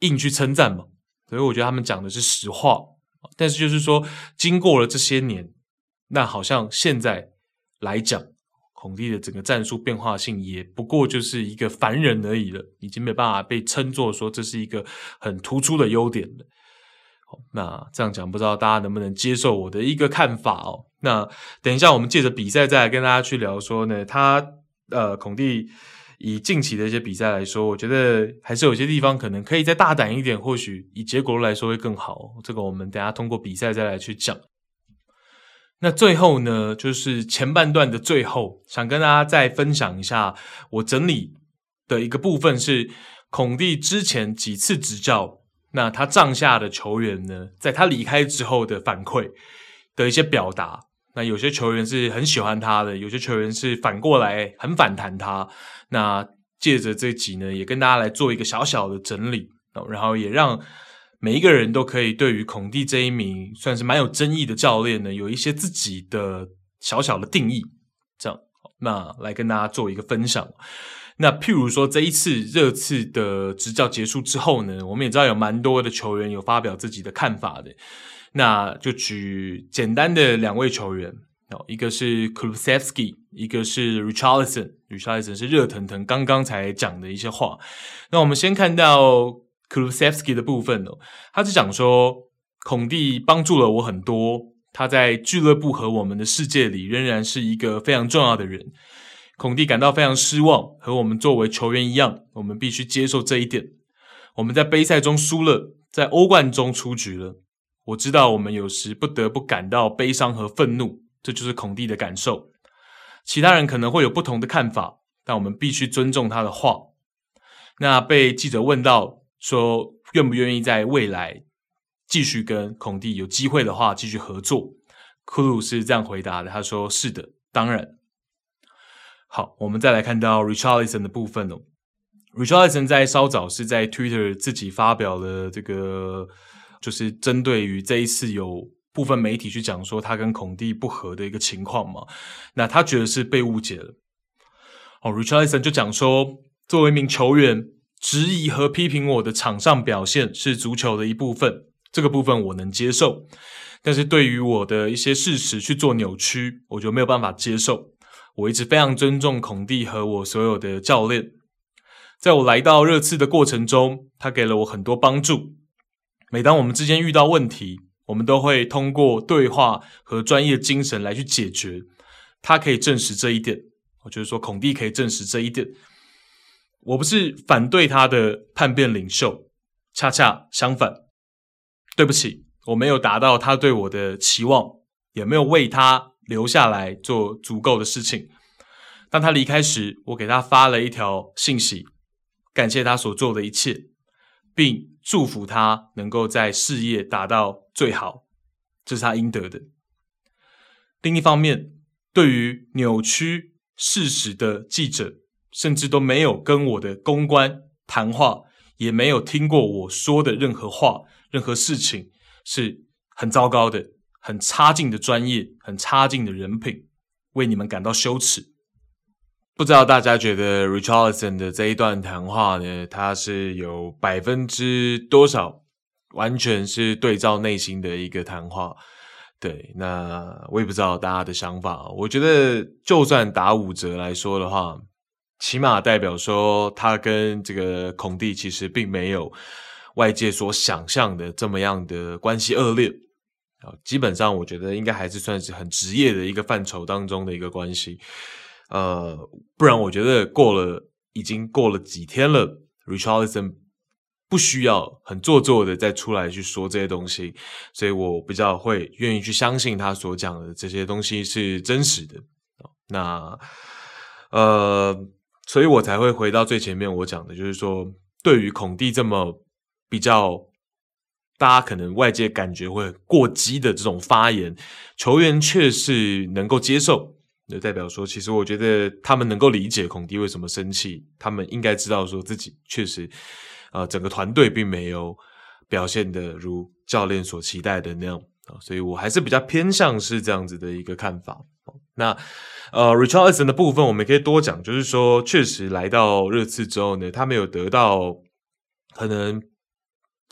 硬去称赞嘛。所以我觉得他们讲的是实话。但是就是说，经过了这些年，那好像现在来讲。孔蒂的整个战术变化性也不过就是一个凡人而已了，已经没办法被称作说这是一个很突出的优点了。那这样讲不知道大家能不能接受我的一个看法哦？那等一下我们借着比赛再来跟大家去聊说呢，他呃孔蒂以近期的一些比赛来说，我觉得还是有些地方可能可以再大胆一点，或许以结果来说会更好。这个我们等下通过比赛再来去讲。那最后呢，就是前半段的最后，想跟大家再分享一下我整理的一个部分是孔蒂之前几次执教，那他帐下的球员呢，在他离开之后的反馈的一些表达。那有些球员是很喜欢他的，有些球员是反过来很反弹他。那借着这集呢，也跟大家来做一个小小的整理，然后也让。每一个人都可以对于孔蒂这一名算是蛮有争议的教练呢，有一些自己的小小的定义。这样，那来跟大家做一个分享。那譬如说这一次热刺的执教结束之后呢，我们也知道有蛮多的球员有发表自己的看法的。那就举简单的两位球员哦，一个是 k l u s e v s k i 一个是 Richarlison。Richarlison 是热腾腾刚刚才讲的一些话。那我们先看到。Kulusevski 的部分哦，他是讲说，孔蒂帮助了我很多，他在俱乐部和我们的世界里仍然是一个非常重要的人。孔蒂感到非常失望，和我们作为球员一样，我们必须接受这一点。我们在杯赛中输了，在欧冠中出局了。我知道我们有时不得不感到悲伤和愤怒，这就是孔蒂的感受。其他人可能会有不同的看法，但我们必须尊重他的话。那被记者问到。说愿不愿意在未来继续跟孔蒂有机会的话继续合作？库鲁是这样回答的，他说：“是的，当然。”好，我们再来看到 Richardson 的部分哦。Richardson 在稍早是在 Twitter 自己发表了这个，就是针对于这一次有部分媒体去讲说他跟孔蒂不合的一个情况嘛。那他觉得是被误解了。哦，Richardson 就讲说，作为一名球员。质疑和批评我的场上表现是足球的一部分，这个部分我能接受。但是对于我的一些事实去做扭曲，我就没有办法接受。我一直非常尊重孔蒂和我所有的教练，在我来到热刺的过程中，他给了我很多帮助。每当我们之间遇到问题，我们都会通过对话和专业精神来去解决。他可以证实这一点，我就是说孔蒂可以证实这一点。我不是反对他的叛变领袖，恰恰相反。对不起，我没有达到他对我的期望，也没有为他留下来做足够的事情。当他离开时，我给他发了一条信息，感谢他所做的一切，并祝福他能够在事业达到最好，这是他应得的。另一方面，对于扭曲事实的记者，甚至都没有跟我的公关谈话，也没有听过我说的任何话，任何事情是很糟糕的，很差劲的专业，很差劲的人品，为你们感到羞耻。不知道大家觉得 Richardson 的这一段谈话呢，他是有百分之多少完全是对照内心的一个谈话？对，那我也不知道大家的想法。我觉得就算打五折来说的话。起码代表说，他跟这个孔蒂其实并没有外界所想象的这么样的关系恶劣啊。基本上，我觉得应该还是算是很职业的一个范畴当中的一个关系。呃，不然我觉得过了已经过了几天了，Richardson 不需要很做作的再出来去说这些东西，所以我比较会愿意去相信他所讲的这些东西是真实的。那呃。所以我才会回到最前面我讲的，就是说，对于孔蒂这么比较，大家可能外界感觉会过激的这种发言，球员却是能够接受，就代表说，其实我觉得他们能够理解孔蒂为什么生气，他们应该知道说自己确实，呃，整个团队并没有表现的如教练所期待的那样啊，所以我还是比较偏向是这样子的一个看法。那呃，Richardson 的部分我们可以多讲，就是说，确实来到热刺之后呢，他没有得到可能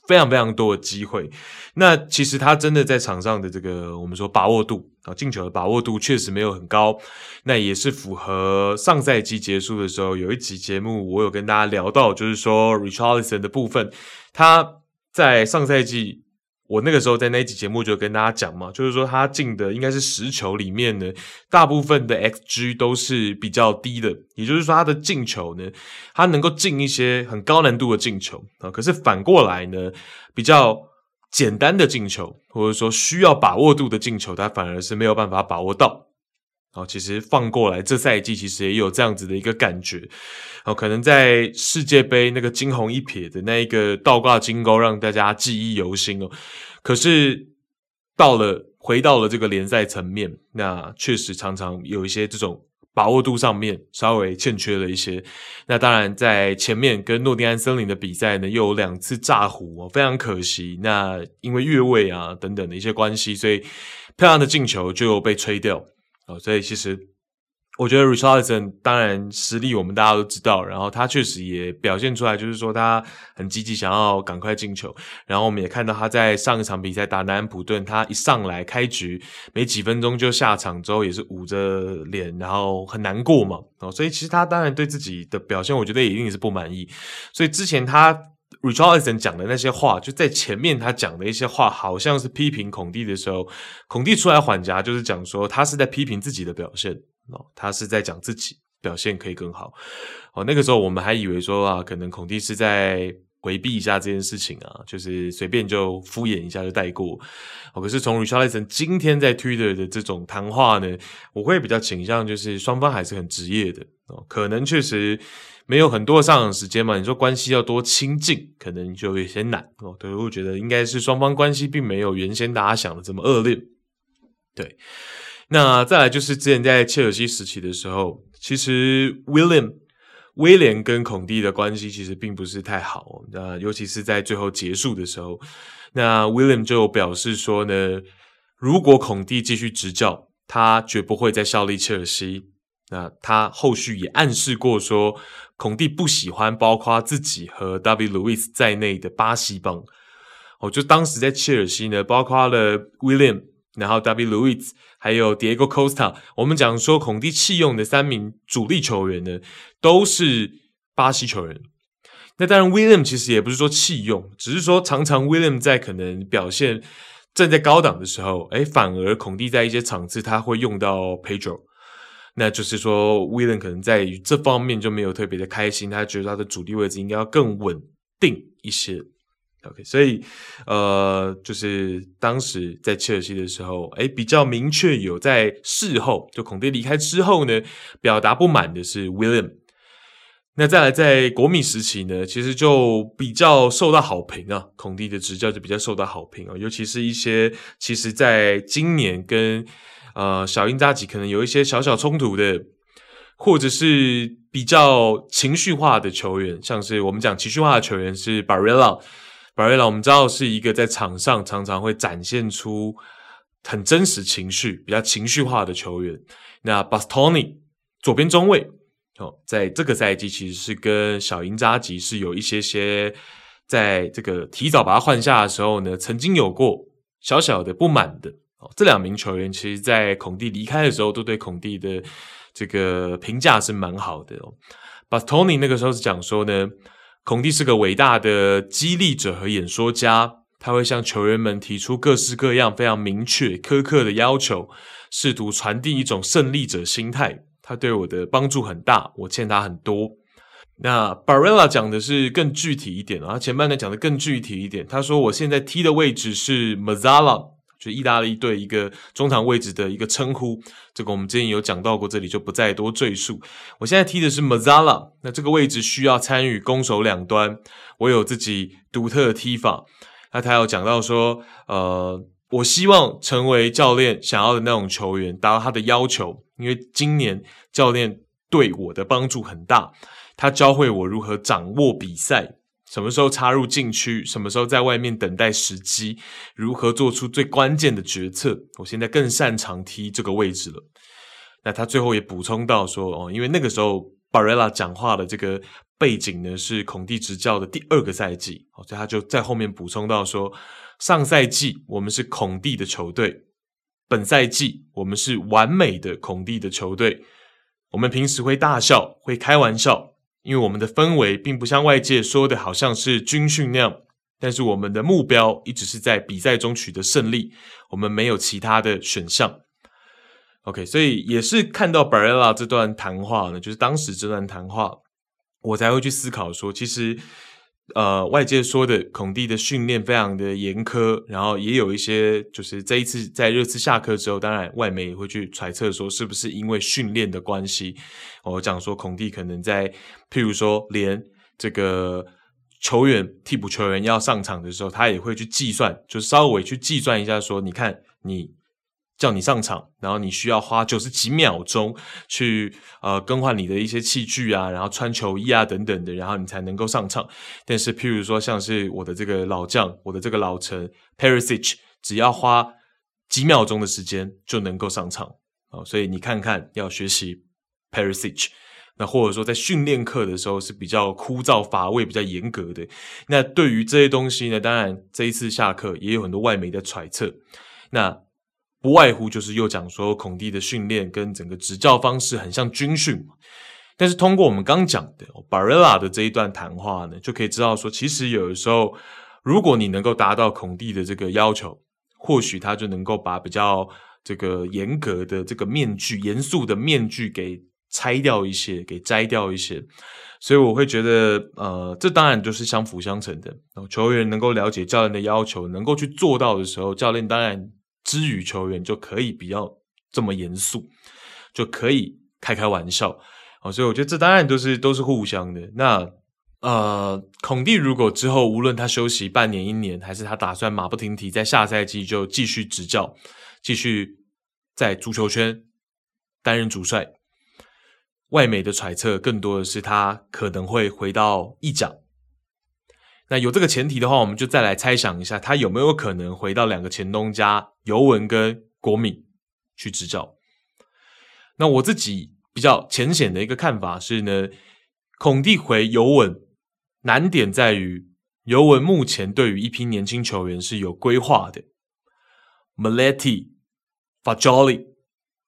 非常非常多的机会。那其实他真的在场上的这个我们说把握度啊，进球的把握度确实没有很高。那也是符合上赛季结束的时候有一集节目，我有跟大家聊到，就是说 Richardson 的部分，他在上赛季。我那个时候在那一集节目就跟大家讲嘛，就是说他进的应该是十球里面呢，大部分的 XG 都是比较低的，也就是说他的进球呢，他能够进一些很高难度的进球啊，可是反过来呢，比较简单的进球，或者说需要把握度的进球，他反而是没有办法把握到。哦，其实放过来，这赛季其实也有这样子的一个感觉。哦，可能在世界杯那个惊鸿一瞥的那一个倒挂金钩，让大家记忆犹新哦。可是到了回到了这个联赛层面，那确实常常有一些这种把握度上面稍微欠缺了一些。那当然，在前面跟诺丁汉森林的比赛呢，又有两次炸胡哦，非常可惜。那因为越位啊等等的一些关系，所以漂亮的进球就被吹掉。哦，所以其实我觉得 Richardson 当然实力我们大家都知道，然后他确实也表现出来，就是说他很积极，想要赶快进球。然后我们也看到他在上一场比赛打南安普顿，他一上来开局没几分钟就下场之后，也是捂着脸，然后很难过嘛。哦，所以其实他当然对自己的表现，我觉得也一定是不满意。所以之前他。Richardson 讲的那些话，就在前面他讲的一些话，好像是批评孔蒂的时候，孔蒂出来缓颊，就是讲说他是在批评自己的表现哦，他是在讲自己表现可以更好哦。那个时候我们还以为说啊，可能孔蒂是在回避一下这件事情啊，就是随便就敷衍一下就带过哦。可是从 Richarlison 今天在 Twitter 的这种谈话呢，我会比较倾向就是双方还是很职业的哦，可能确实。没有很多上场时间嘛？你说关系要多亲近，可能就有些难哦。对，我觉得应该是双方关系并没有原先大家想的这么恶劣。对，那再来就是之前在切尔西时期的时候，其实 William 威廉跟孔蒂的关系其实并不是太好。那尤其是在最后结束的时候，那 William 就表示说呢，如果孔蒂继续执教，他绝不会再效力切尔西。那他后续也暗示过说。孔蒂不喜欢包括自己和 W. 路易斯在内的巴西帮。哦，就当时在切尔西呢，包括了 William，然后 W. 路易斯，还有 Diego Costa。我们讲说孔蒂弃用的三名主力球员呢，都是巴西球员。那当然，William 其实也不是说弃用，只是说常常 William 在可能表现站在高档的时候，诶，反而孔蒂在一些场次他会用到 Pedro。那就是说，William 可能在于这方面就没有特别的开心，他觉得他的主力位置应该要更稳定一些。OK，所以呃，就是当时在切尔西的时候，诶，比较明确有在事后，就孔蒂离开之后呢，表达不满的是威廉。那再来在国米时期呢，其实就比较受到好评啊，孔蒂的执教就比较受到好评啊，尤其是一些其实在今年跟。呃，小因扎吉可能有一些小小冲突的，或者是比较情绪化的球员，像是我们讲情绪化的球员是巴瑞拉，巴瑞拉我们知道是一个在场上常常会展现出很真实情绪、比较情绪化的球员。那巴斯托尼左边中卫，哦，在这个赛季其实是跟小英扎吉是有一些些，在这个提早把他换下的时候呢，曾经有过小小的不满的哦。这两名球员其实，在孔蒂离开的时候，都对孔蒂的这个评价是蛮好的哦。巴斯托尼那个时候是讲说呢，孔蒂是个伟大的激励者和演说家，他会向球员们提出各式各样非常明确、苛刻的要求，试图传递一种胜利者心态。他对我的帮助很大，我欠他很多。那巴瑞拉讲的是更具体一点啊，前半段讲的更具体一点，他说我现在踢的位置是 Mazzala。就意大利队一个中场位置的一个称呼，这个我们之前有讲到过，这里就不再多赘述。我现在踢的是 Mazzala，那这个位置需要参与攻守两端，我有自己独特的踢法。那他有讲到说，呃，我希望成为教练想要的那种球员，达到他的要求，因为今年教练对我的帮助很大，他教会我如何掌握比赛。什么时候插入禁区？什么时候在外面等待时机？如何做出最关键的决策？我现在更擅长踢这个位置了。那他最后也补充到说：“哦，因为那个时候巴瑞拉讲话的这个背景呢，是孔蒂执教的第二个赛季。哦，所以他就在后面补充到说：上赛季我们是孔蒂的球队，本赛季我们是完美的孔蒂的球队。我们平时会大笑，会开玩笑。”因为我们的氛围并不像外界说的，好像是军训那样，但是我们的目标一直是在比赛中取得胜利，我们没有其他的选项。OK，所以也是看到 Barella 这段谈话呢，就是当时这段谈话，我才会去思考说，其实呃，外界说的孔蒂的训练非常的严苛，然后也有一些就是这一次在热刺下课之后，当然外媒也会去揣测说是不是因为训练的关系。我讲说孔蒂可能在譬如说连这个球员替补球员要上场的时候，他也会去计算，就稍微去计算一下说，你看你。叫你上场，然后你需要花九十几秒钟去呃更换你的一些器具啊，然后穿球衣啊等等的，然后你才能够上场。但是，譬如说像是我的这个老将，我的这个老臣 Perisic，只要花几秒钟的时间就能够上场啊。所以你看看，要学习 Perisic，那或者说在训练课的时候是比较枯燥乏味、比较严格的。那对于这些东西呢，当然这一次下课也有很多外媒的揣测。那不外乎就是又讲说孔蒂的训练跟整个执教方式很像军训，但是通过我们刚讲的巴雷拉的这一段谈话呢，就可以知道说，其实有的时候，如果你能够达到孔蒂的这个要求，或许他就能够把比较这个严格的这个面具、严肃的面具给拆掉一些，给摘掉一些。所以我会觉得，呃，这当然就是相辅相成的。然后球员能够了解教练的要求，能够去做到的时候，教练当然。之余球员就可以比较这么严肃，就可以开开玩笑，哦，所以我觉得这当然都是都是互相的。那呃，孔蒂如果之后无论他休息半年、一年，还是他打算马不停蹄在下赛季就继续执教，继续在足球圈担任主帅，外媒的揣测更多的是他可能会回到意甲。那有这个前提的话，我们就再来猜想一下，他有没有可能回到两个前东家尤文跟国米去执教？那我自己比较浅显的一个看法是呢，孔蒂回尤文难点在于尤文目前对于一批年轻球员是有规划的，Maletti、Fajoli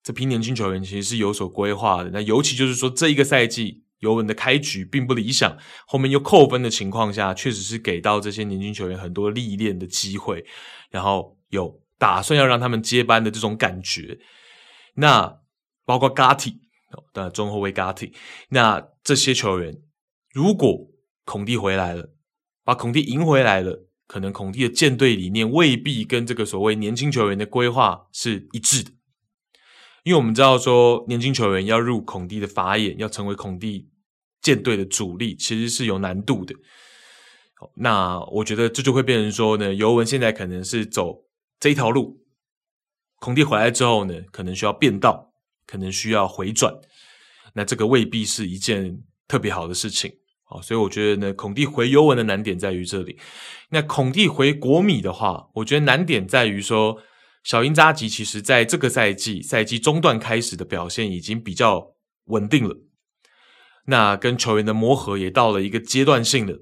这批年轻球员其实是有所规划的。那尤其就是说这一个赛季。尤文的开局并不理想，后面又扣分的情况下，确实是给到这些年轻球员很多历练的机会，然后有打算要让他们接班的这种感觉。那包括 Gatti，当然中后卫 Gatti，那这些球员如果孔蒂回来了，把孔蒂赢回来了，可能孔蒂的建队理念未必跟这个所谓年轻球员的规划是一致的。因为我们知道说，年轻球员要入孔蒂的法眼，要成为孔蒂舰队的主力，其实是有难度的。那我觉得这就会变成说呢，尤文现在可能是走这一条路，孔蒂回来之后呢，可能需要变道，可能需要回转，那这个未必是一件特别好的事情。好，所以我觉得呢，孔蒂回尤文的难点在于这里。那孔蒂回国米的话，我觉得难点在于说。小因扎吉其实在这个赛季赛季中段开始的表现已经比较稳定了，那跟球员的磨合也到了一个阶段性的，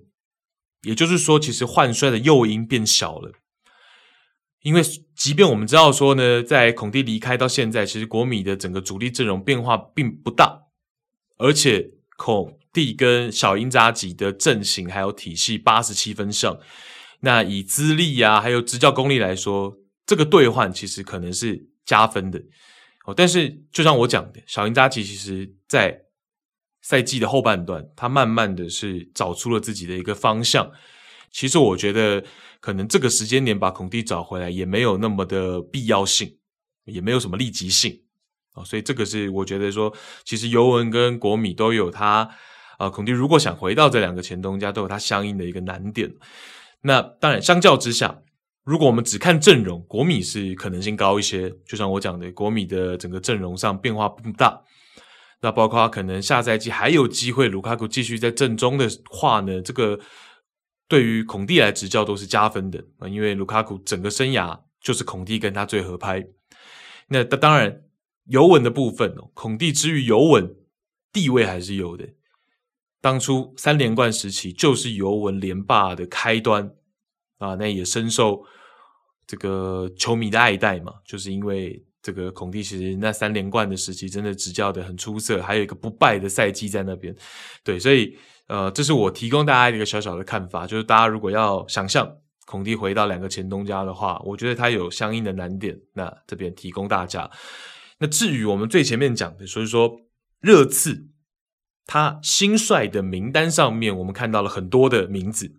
也就是说，其实换帅的诱因变小了。因为即便我们知道说呢，在孔蒂离开到现在，其实国米的整个主力阵容变化并不大，而且孔蒂跟小因扎吉的阵型还有体系八十七分上，那以资历呀还有执教功力来说。这个兑换其实可能是加分的哦，但是就像我讲的，小因扎吉其实在赛季的后半段，他慢慢的是找出了自己的一个方向。其实我觉得，可能这个时间点把孔蒂找回来也没有那么的必要性，也没有什么立即性哦，所以这个是我觉得说，其实尤文跟国米都有他啊，孔蒂如果想回到这两个前东家，都有他相应的一个难点。那当然，相较之下。如果我们只看阵容，国米是可能性高一些。就像我讲的，国米的整个阵容上变化不大。那包括他可能下赛季还有机会，卢卡库继续在阵中的话呢，这个对于孔蒂来执教都是加分的啊，因为卢卡库整个生涯就是孔蒂跟他最合拍。那当然，尤文的部分哦，孔蒂之于尤文地位还是有的。当初三连冠时期就是尤文连霸的开端。啊，那也深受这个球迷的爱戴嘛，就是因为这个孔蒂其实那三连冠的时期真的执教的很出色，还有一个不败的赛季在那边。对，所以呃，这是我提供大家一个小小的看法，就是大家如果要想象孔蒂回到两个前东家的话，我觉得他有相应的难点，那这边提供大家。那至于我们最前面讲的，所以说热刺他新帅的名单上面，我们看到了很多的名字。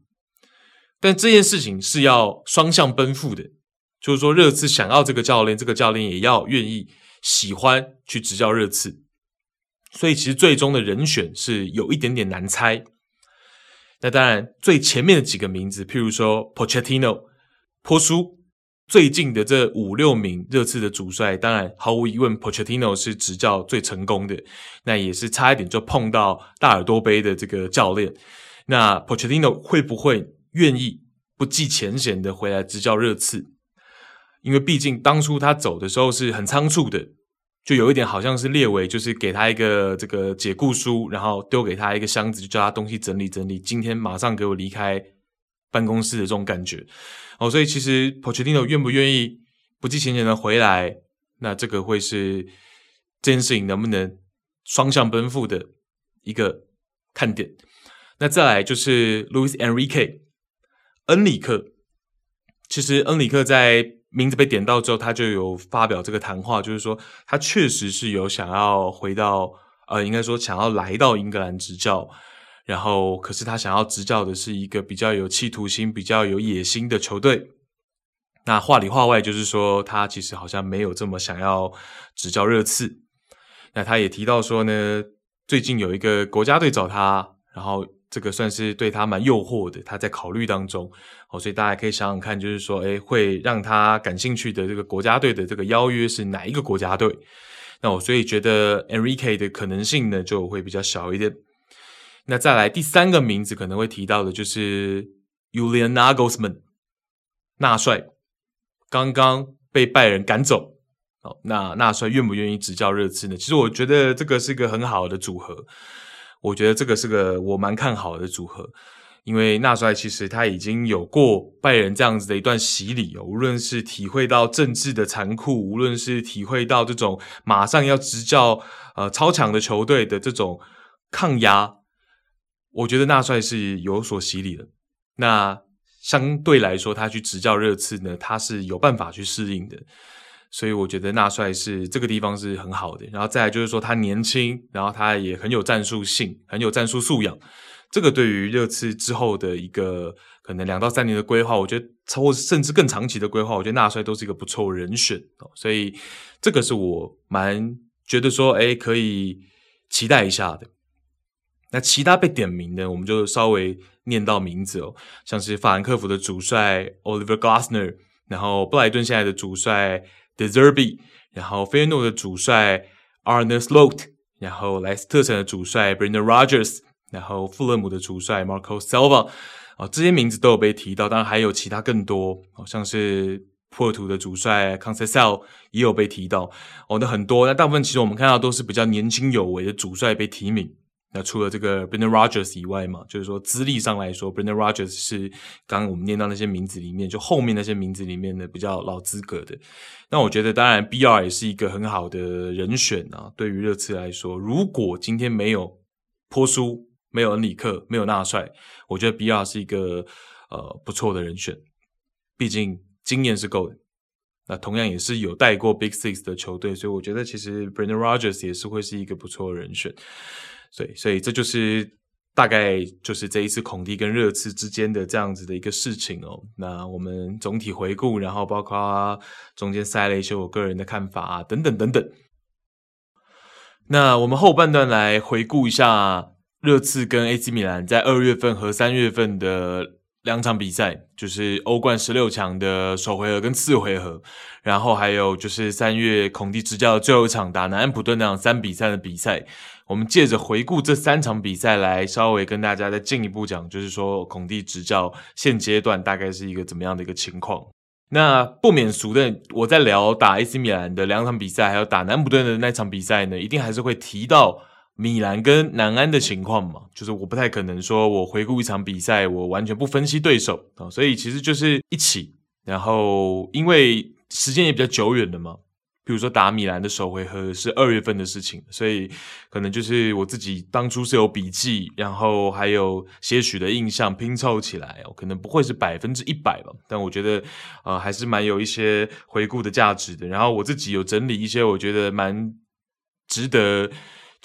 但这件事情是要双向奔赴的，就是说热刺想要这个教练，这个教练也要愿意喜欢去执教热刺。所以其实最终的人选是有一点点难猜。那当然，最前面的几个名字，譬如说 Pochettino、波叔，最近的这五六名热刺的主帅，当然毫无疑问，Pochettino 是执教最成功的，那也是差一点就碰到大耳朵杯的这个教练。那 Pochettino 会不会愿意不计前嫌的回来执教热刺？因为毕竟当初他走的时候是很仓促的。就有一点好像是列为，就是给他一个这个解雇书，然后丢给他一个箱子，就叫他东西整理整理，今天马上给我离开办公室的这种感觉。哦，所以其实 Pochettino 愿不愿意不计前嫌的回来，那这个会是这件事情能不能双向奔赴的一个看点。那再来就是 Louis Enrique，恩里克，其实恩里克在。名字被点到之后，他就有发表这个谈话，就是说他确实是有想要回到，呃，应该说想要来到英格兰执教，然后可是他想要执教的是一个比较有企图心、比较有野心的球队。那话里话外就是说，他其实好像没有这么想要执教热刺。那他也提到说呢，最近有一个国家队找他，然后。这个算是对他蛮诱惑的，他在考虑当中所以大家可以想想看，就是说，诶，会让他感兴趣的这个国家队的这个邀约是哪一个国家队？那我所以觉得 Enrique 的可能性呢就会比较小一点。那再来第三个名字可能会提到的就是 Julian Nagelsmann，纳帅刚刚被拜仁赶走，哦，那纳帅愿不愿意执教热刺呢？其实我觉得这个是一个很好的组合。我觉得这个是个我蛮看好的组合，因为纳帅其实他已经有过拜仁这样子的一段洗礼哦，无论是体会到政治的残酷，无论是体会到这种马上要执教呃超强的球队的这种抗压，我觉得纳帅是有所洗礼的。那相对来说，他去执教热刺呢，他是有办法去适应的。所以我觉得纳帅是这个地方是很好的，然后再来就是说他年轻，然后他也很有战术性，很有战术素养。这个对于热刺之后的一个可能两到三年的规划，我觉得超或甚至更长期的规划，我觉得纳帅都是一个不错的人选。所以这个是我蛮觉得说，诶，可以期待一下的。那其他被点名的，我们就稍微念到名字哦，像是法兰克福的主帅 Oliver Glasner，然后布莱顿现在的主帅。Deserby，然后费耶诺的主帅 Arne Slot，然后莱斯特城的主帅 Brendan Rogers 然后富勒姆的主帅 Marco Silva，啊，这些名字都有被提到，当然还有其他更多，好像是破土的主帅 Conceição 也有被提到，哦，那很多，那大部分其实我们看到都是比较年轻有为的主帅被提名。那除了这个 Brendan Rodgers 以外嘛，就是说资历上来说，Brendan Rodgers 是刚刚我们念到那些名字里面，就后面那些名字里面的比较老资格的。那我觉得，当然 BR 也是一个很好的人选啊。对于热刺来说，如果今天没有波叔，没有恩里克，没有纳帅，我觉得比尔是一个呃不错的人选。毕竟经验是够的，那同样也是有带过 Big Six 的球队，所以我觉得其实 Brendan Rogers 也是会是一个不错的人选。对，所以这就是大概就是这一次孔蒂跟热刺之间的这样子的一个事情哦。那我们总体回顾，然后包括中间塞了一些我个人的看法啊，等等等等。那我们后半段来回顾一下热刺跟 AC 米兰在二月份和三月份的两场比赛，就是欧冠十六强的首回合跟次回合，然后还有就是三月孔蒂执教的最后一场打南安普顿那场三比三的比赛。我们借着回顾这三场比赛来稍微跟大家再进一步讲，就是说孔蒂执教现阶段大概是一个怎么样的一个情况。那不免俗的，我在聊打 AC 米兰的两场比赛，还有打南安普顿的那场比赛呢，一定还是会提到米兰跟南安的情况嘛。就是我不太可能说我回顾一场比赛，我完全不分析对手啊，所以其实就是一起，然后因为时间也比较久远了嘛。比如说打米兰的首回合是二月份的事情，所以可能就是我自己当初是有笔记，然后还有些许的印象拼凑起来，可能不会是百分之一百吧，但我觉得呃还是蛮有一些回顾的价值的。然后我自己有整理一些我觉得蛮值得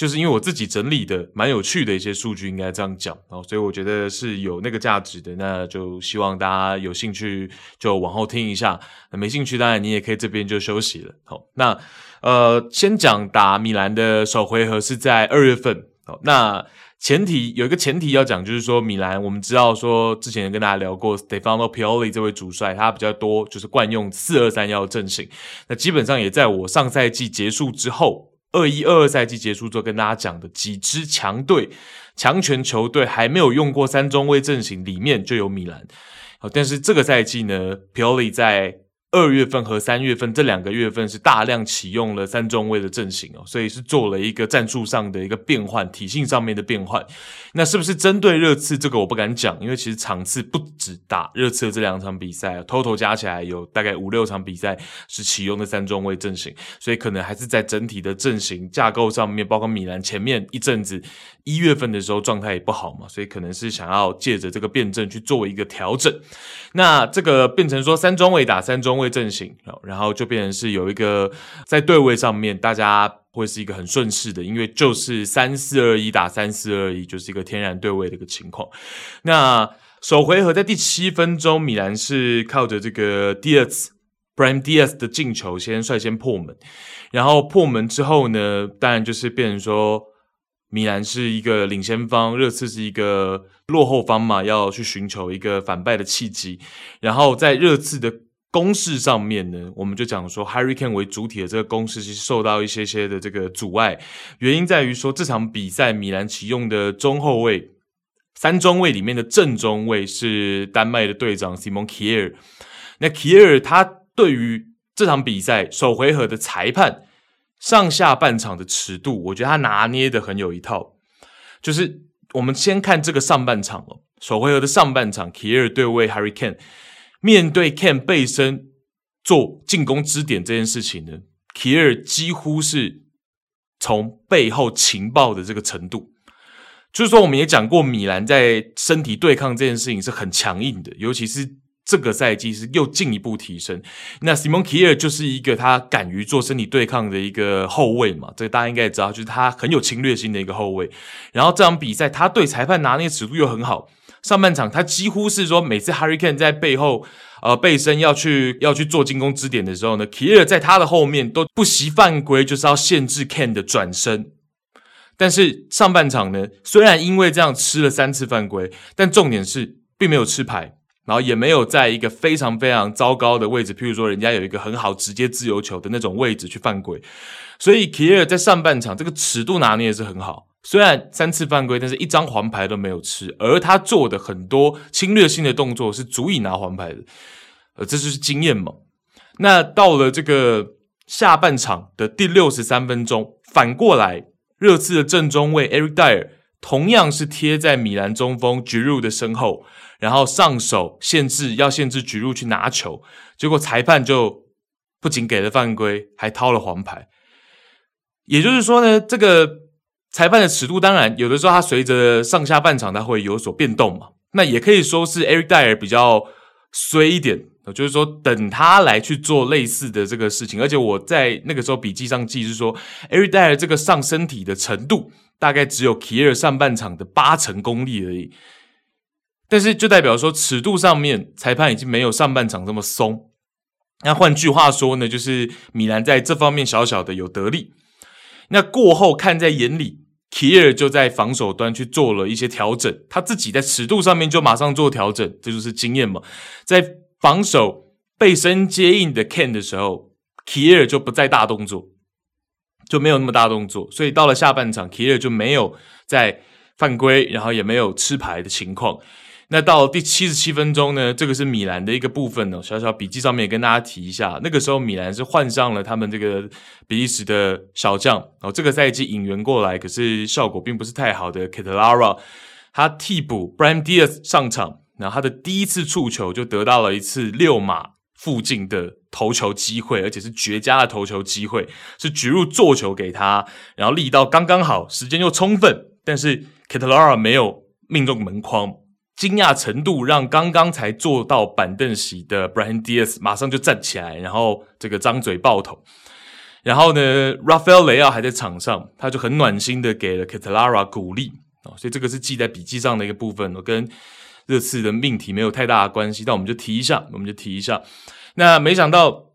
就是因为我自己整理的蛮有趣的一些数据，应该这样讲哦，所以我觉得是有那个价值的。那就希望大家有兴趣就往后听一下，没兴趣当然你也可以这边就休息了。好，那呃，先讲打米兰的首回合是在二月份。好，那前提有一个前提要讲，就是说米兰我们知道说之前跟大家聊过，Stefano Pioli 这位主帅他比较多就是惯用四二三幺阵型，那基本上也在我上赛季结束之后。二一二二赛季结束之后，跟大家讲的几支强队、强权球队还没有用过三中卫阵型，里面就有米兰。好，但是这个赛季呢，Pioli 在二月份和三月份这两个月份是大量启用了三中卫的阵型哦，所以是做了一个战术上的一个变换，体系上面的变换。那是不是针对热刺这个我不敢讲，因为其实场次不止打热刺的这两场比赛，total 加起来有大概五六场比赛是启用的三中卫阵型，所以可能还是在整体的阵型架构上面，包括米兰前面一阵子一月份的时候状态也不好嘛，所以可能是想要借着这个变阵去做一个调整。那这个变成说三中卫打三中位阵型，然后就变成是有一个在对位上面，大家会是一个很顺势的，因为就是三四二一打三四二一，就是一个天然对位的一个情况。那首回合在第七分钟，米兰是靠着这个 Diaz，Brahim Diaz 的进球先率先破门，然后破门之后呢，当然就是变成说。米兰是一个领先方，热刺是一个落后方嘛，要去寻求一个反败的契机。然后在热刺的攻势上面呢，我们就讲说，Harry Kane 为主体的这个攻势其实受到一些些的这个阻碍。原因在于说，这场比赛米兰启用的中后卫三中卫里面的正中卫是丹麦的队长 Simon Kier。那 Kier 他对于这场比赛首回合的裁判。上下半场的尺度，我觉得他拿捏的很有一套。就是我们先看这个上半场哦，首回合的上半场，Kier 对位 Harry Kane，面对 Kane 背身做进攻支点这件事情呢皮尔几乎是从背后情报的这个程度。就是说，我们也讲过，米兰在身体对抗这件事情是很强硬的，尤其是。这个赛季是又进一步提升。那 Simon Kjær 就是一个他敢于做身体对抗的一个后卫嘛，这个大家应该也知道，就是他很有侵略性的一个后卫。然后这场比赛他对裁判拿捏尺度又很好。上半场他几乎是说，每次 Harry Kane 在背后呃背身要去要去做进攻支点的时候呢，Kjær 在他的后面都不惜犯规，就是要限制 Kane 的转身。但是上半场呢，虽然因为这样吃了三次犯规，但重点是并没有吃牌。然后也没有在一个非常非常糟糕的位置，譬如说人家有一个很好直接自由球的那种位置去犯规，所以 Kjær 在上半场这个尺度拿捏是很好。虽然三次犯规，但是一张黄牌都没有吃，而他做的很多侵略性的动作是足以拿黄牌的，呃，这就是经验嘛。那到了这个下半场的第六十三分钟，反过来，热刺的正中卫 Eric Dier 同样是贴在米兰中锋 g i r u 的身后。然后上手限制，要限制 g i r u 去拿球，结果裁判就不仅给了犯规，还掏了黄牌。也就是说呢，这个裁判的尺度，当然有的时候他随着上下半场他会有所变动嘛。那也可以说是 Eric Dier 比较衰一点，就是说等他来去做类似的这个事情。而且我在那个时候笔记上记是说，Eric Dier 这个上身体的程度，大概只有 Kier 上半场的八成功力而已。但是就代表说，尺度上面裁判已经没有上半场这么松。那换句话说呢，就是米兰在这方面小小的有得利。那过后看在眼里，Kjær 就在防守端去做了一些调整，他自己在尺度上面就马上做调整，这就是经验嘛。在防守背身接应的 Kane 的时候，Kjær 就不再大动作，就没有那么大动作。所以到了下半场，Kjær 就没有在犯规，然后也没有吃牌的情况。那到第七十七分钟呢，这个是米兰的一个部分哦，小小笔记上面也跟大家提一下。那个时候米兰是换上了他们这个比利时的小将哦，这个赛季引援过来，可是效果并不是太好的 Ketelaere，他替补 Bram Diaz 上场，然后他的第一次触球就得到了一次六码附近的头球机会，而且是绝佳的头球机会，是 Giroud 做球给他，然后力道刚刚好，时间又充分，但是 Ketelaere 没有命中门框。惊讶程度让刚刚才坐到板凳席的 Brian Diaz 马上就站起来，然后这个张嘴爆头。然后呢，Rafael 雷奥还在场上，他就很暖心的给了 Catalara 鼓励哦，所以这个是记在笔记上的一个部分哦，跟热刺的命题没有太大的关系，但我们就提一下，我们就提一下。那没想到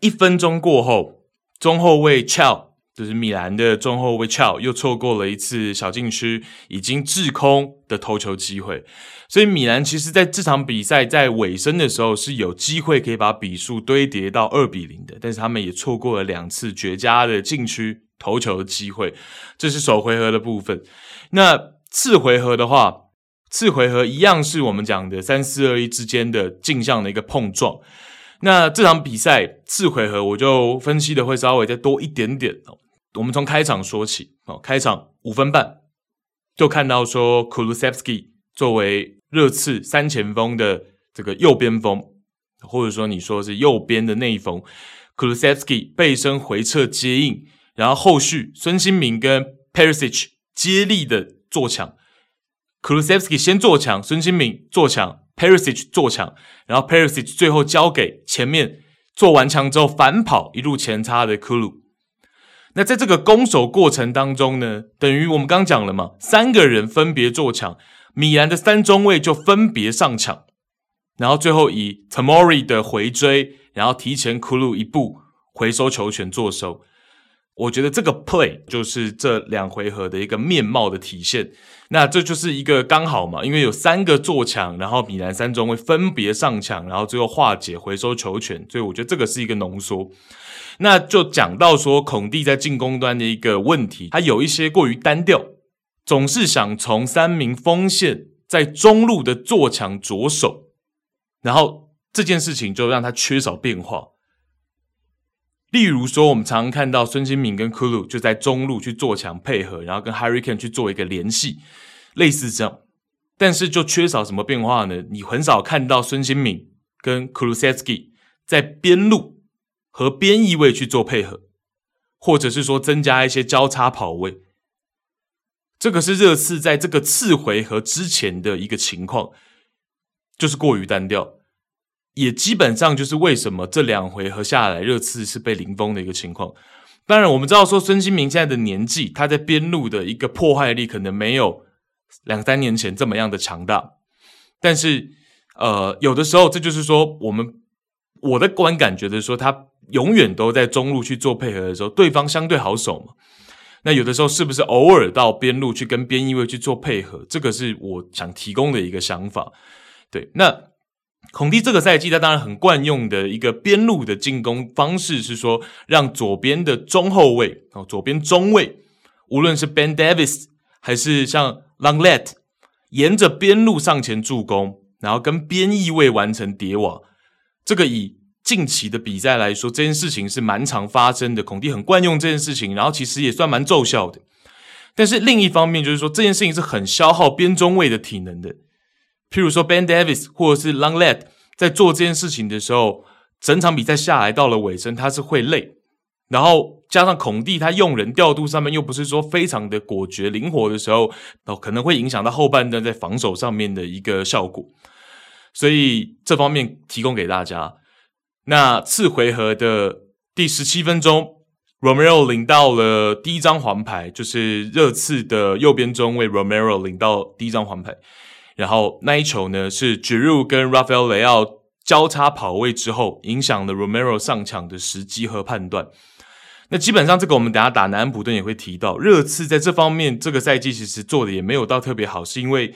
一分钟过后，中后卫 Chao 就是米兰的中后卫 Thiaw 又错过了一次小禁区已经滞空的头球机会，所以米兰其实在这场比赛在尾声的时候是有机会可以把比数堆叠到二比零的，但是他们也错过了两次绝佳的禁区头球的机会。这是首回合的部分。那次回合的话，次回合一样是我们讲的三四二一之间的镜像的一个碰撞。那这场比赛次回合我就分析的会稍微再多一点点哦。我们从开场说起哦，开场五分半就看到说，Kulusevski 作为热刺三前锋的这个右边锋，或者说你说是右边的内锋，Kulusevski 背身回撤接应，然后后续孙兴民跟 Perisic 接力的做抢，Kulusevski 先做抢，孙兴民做抢，Perisic 做抢，然后 Perisic 最后交给前面做完抢之后反跑一路前插的 Kulu。那在这个攻守过程当中呢，等于我们刚讲了嘛，三个人分别做抢，米兰的三中卫就分别上抢，然后最后以 Tomori 的回追，然后提前库鲁一步回收球权做收。我觉得这个 play 就是这两回合的一个面貌的体现。那这就是一个刚好嘛，因为有三个做抢，然后米兰三中卫分别上抢，然后最后化解回收球权，所以我觉得这个是一个浓缩。那就讲到说，孔蒂在进攻端的一个问题，他有一些过于单调，总是想从三名锋线在中路的做强着手，然后这件事情就让他缺少变化。例如说，我们常常看到孙兴慜跟库鲁就在中路去做强配合，然后跟 Harry Kane 去做一个联系，类似这样，但是就缺少什么变化呢？你很少看到孙兴慜跟 Kulusevski 在边路。和边翼位去做配合，或者是说增加一些交叉跑位，这个是热刺在这个次回合之前的一个情况，就是过于单调，也基本上就是为什么这两回合下来热刺是被零封的一个情况。当然，我们知道说孙兴民现在的年纪，他在边路的一个破坏力可能没有两三年前这么样的强大，但是呃，有的时候这就是说我们我的观感觉得说他。永远都在中路去做配合的时候，对方相对好守嘛。那有的时候是不是偶尔到边路去跟边翼位去做配合？这个是我想提供的一个想法。对，那孔蒂这个赛季他当然很惯用的一个边路的进攻方式是说，让左边的中后卫哦，左边中卫，无论是 Ben Davis 还是像 Longlet，沿着边路上前助攻，然后跟边翼位完成叠瓦。这个以近期的比赛来说，这件事情是蛮常发生的。孔蒂很惯用这件事情，然后其实也算蛮奏效的。但是另一方面，就是说这件事情是很消耗边中卫的体能的。譬如说 Ben Davis 或者是 Longlet 在做这件事情的时候，整场比赛下来到了尾声，他是会累。然后加上孔蒂他用人调度上面又不是说非常的果决灵活的时候，哦，可能会影响到后半段在防守上面的一个效果。所以这方面提供给大家。那次回合的第十七分钟，Romero 领到了第一张黄牌，就是热刺的右边中卫 Romero 领到第一张黄牌。然后那一球呢，是 Giroud 跟 Rafael 雷奥交叉跑位之后，影响了 Romero 上抢的时机和判断。那基本上这个我们等下打南安普顿也会提到，热刺在这方面这个赛季其实做的也没有到特别好，是因为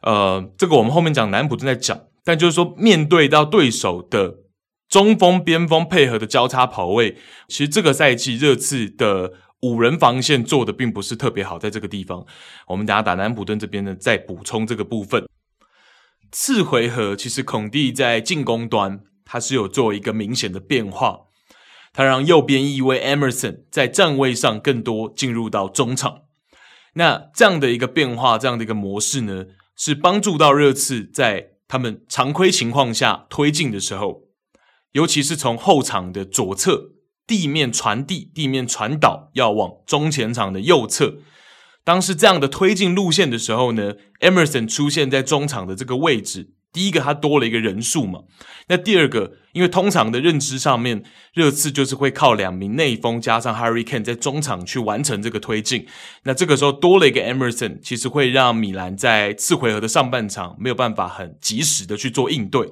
呃，这个我们后面讲南安普顿在讲，但就是说面对到对手的。中锋、边锋配合的交叉跑位，其实这个赛季热刺的五人防线做的并不是特别好，在这个地方，我们等下打南普顿这边呢，再补充这个部分。次回合其实孔蒂在进攻端他是有做一个明显的变化，他让右边翼位 Emerson 在站位上更多进入到中场，那这样的一个变化，这样的一个模式呢，是帮助到热刺在他们常规情况下推进的时候。尤其是从后场的左侧地面传递、地面传导，要往中前场的右侧。当是这样的推进路线的时候呢，Emerson 出现在中场的这个位置，第一个，他多了一个人数嘛。那第二个，因为通常的认知上面，热刺就是会靠两名内锋加上 Harry Kane 在中场去完成这个推进。那这个时候多了一个 Emerson，其实会让米兰在次回合的上半场没有办法很及时的去做应对。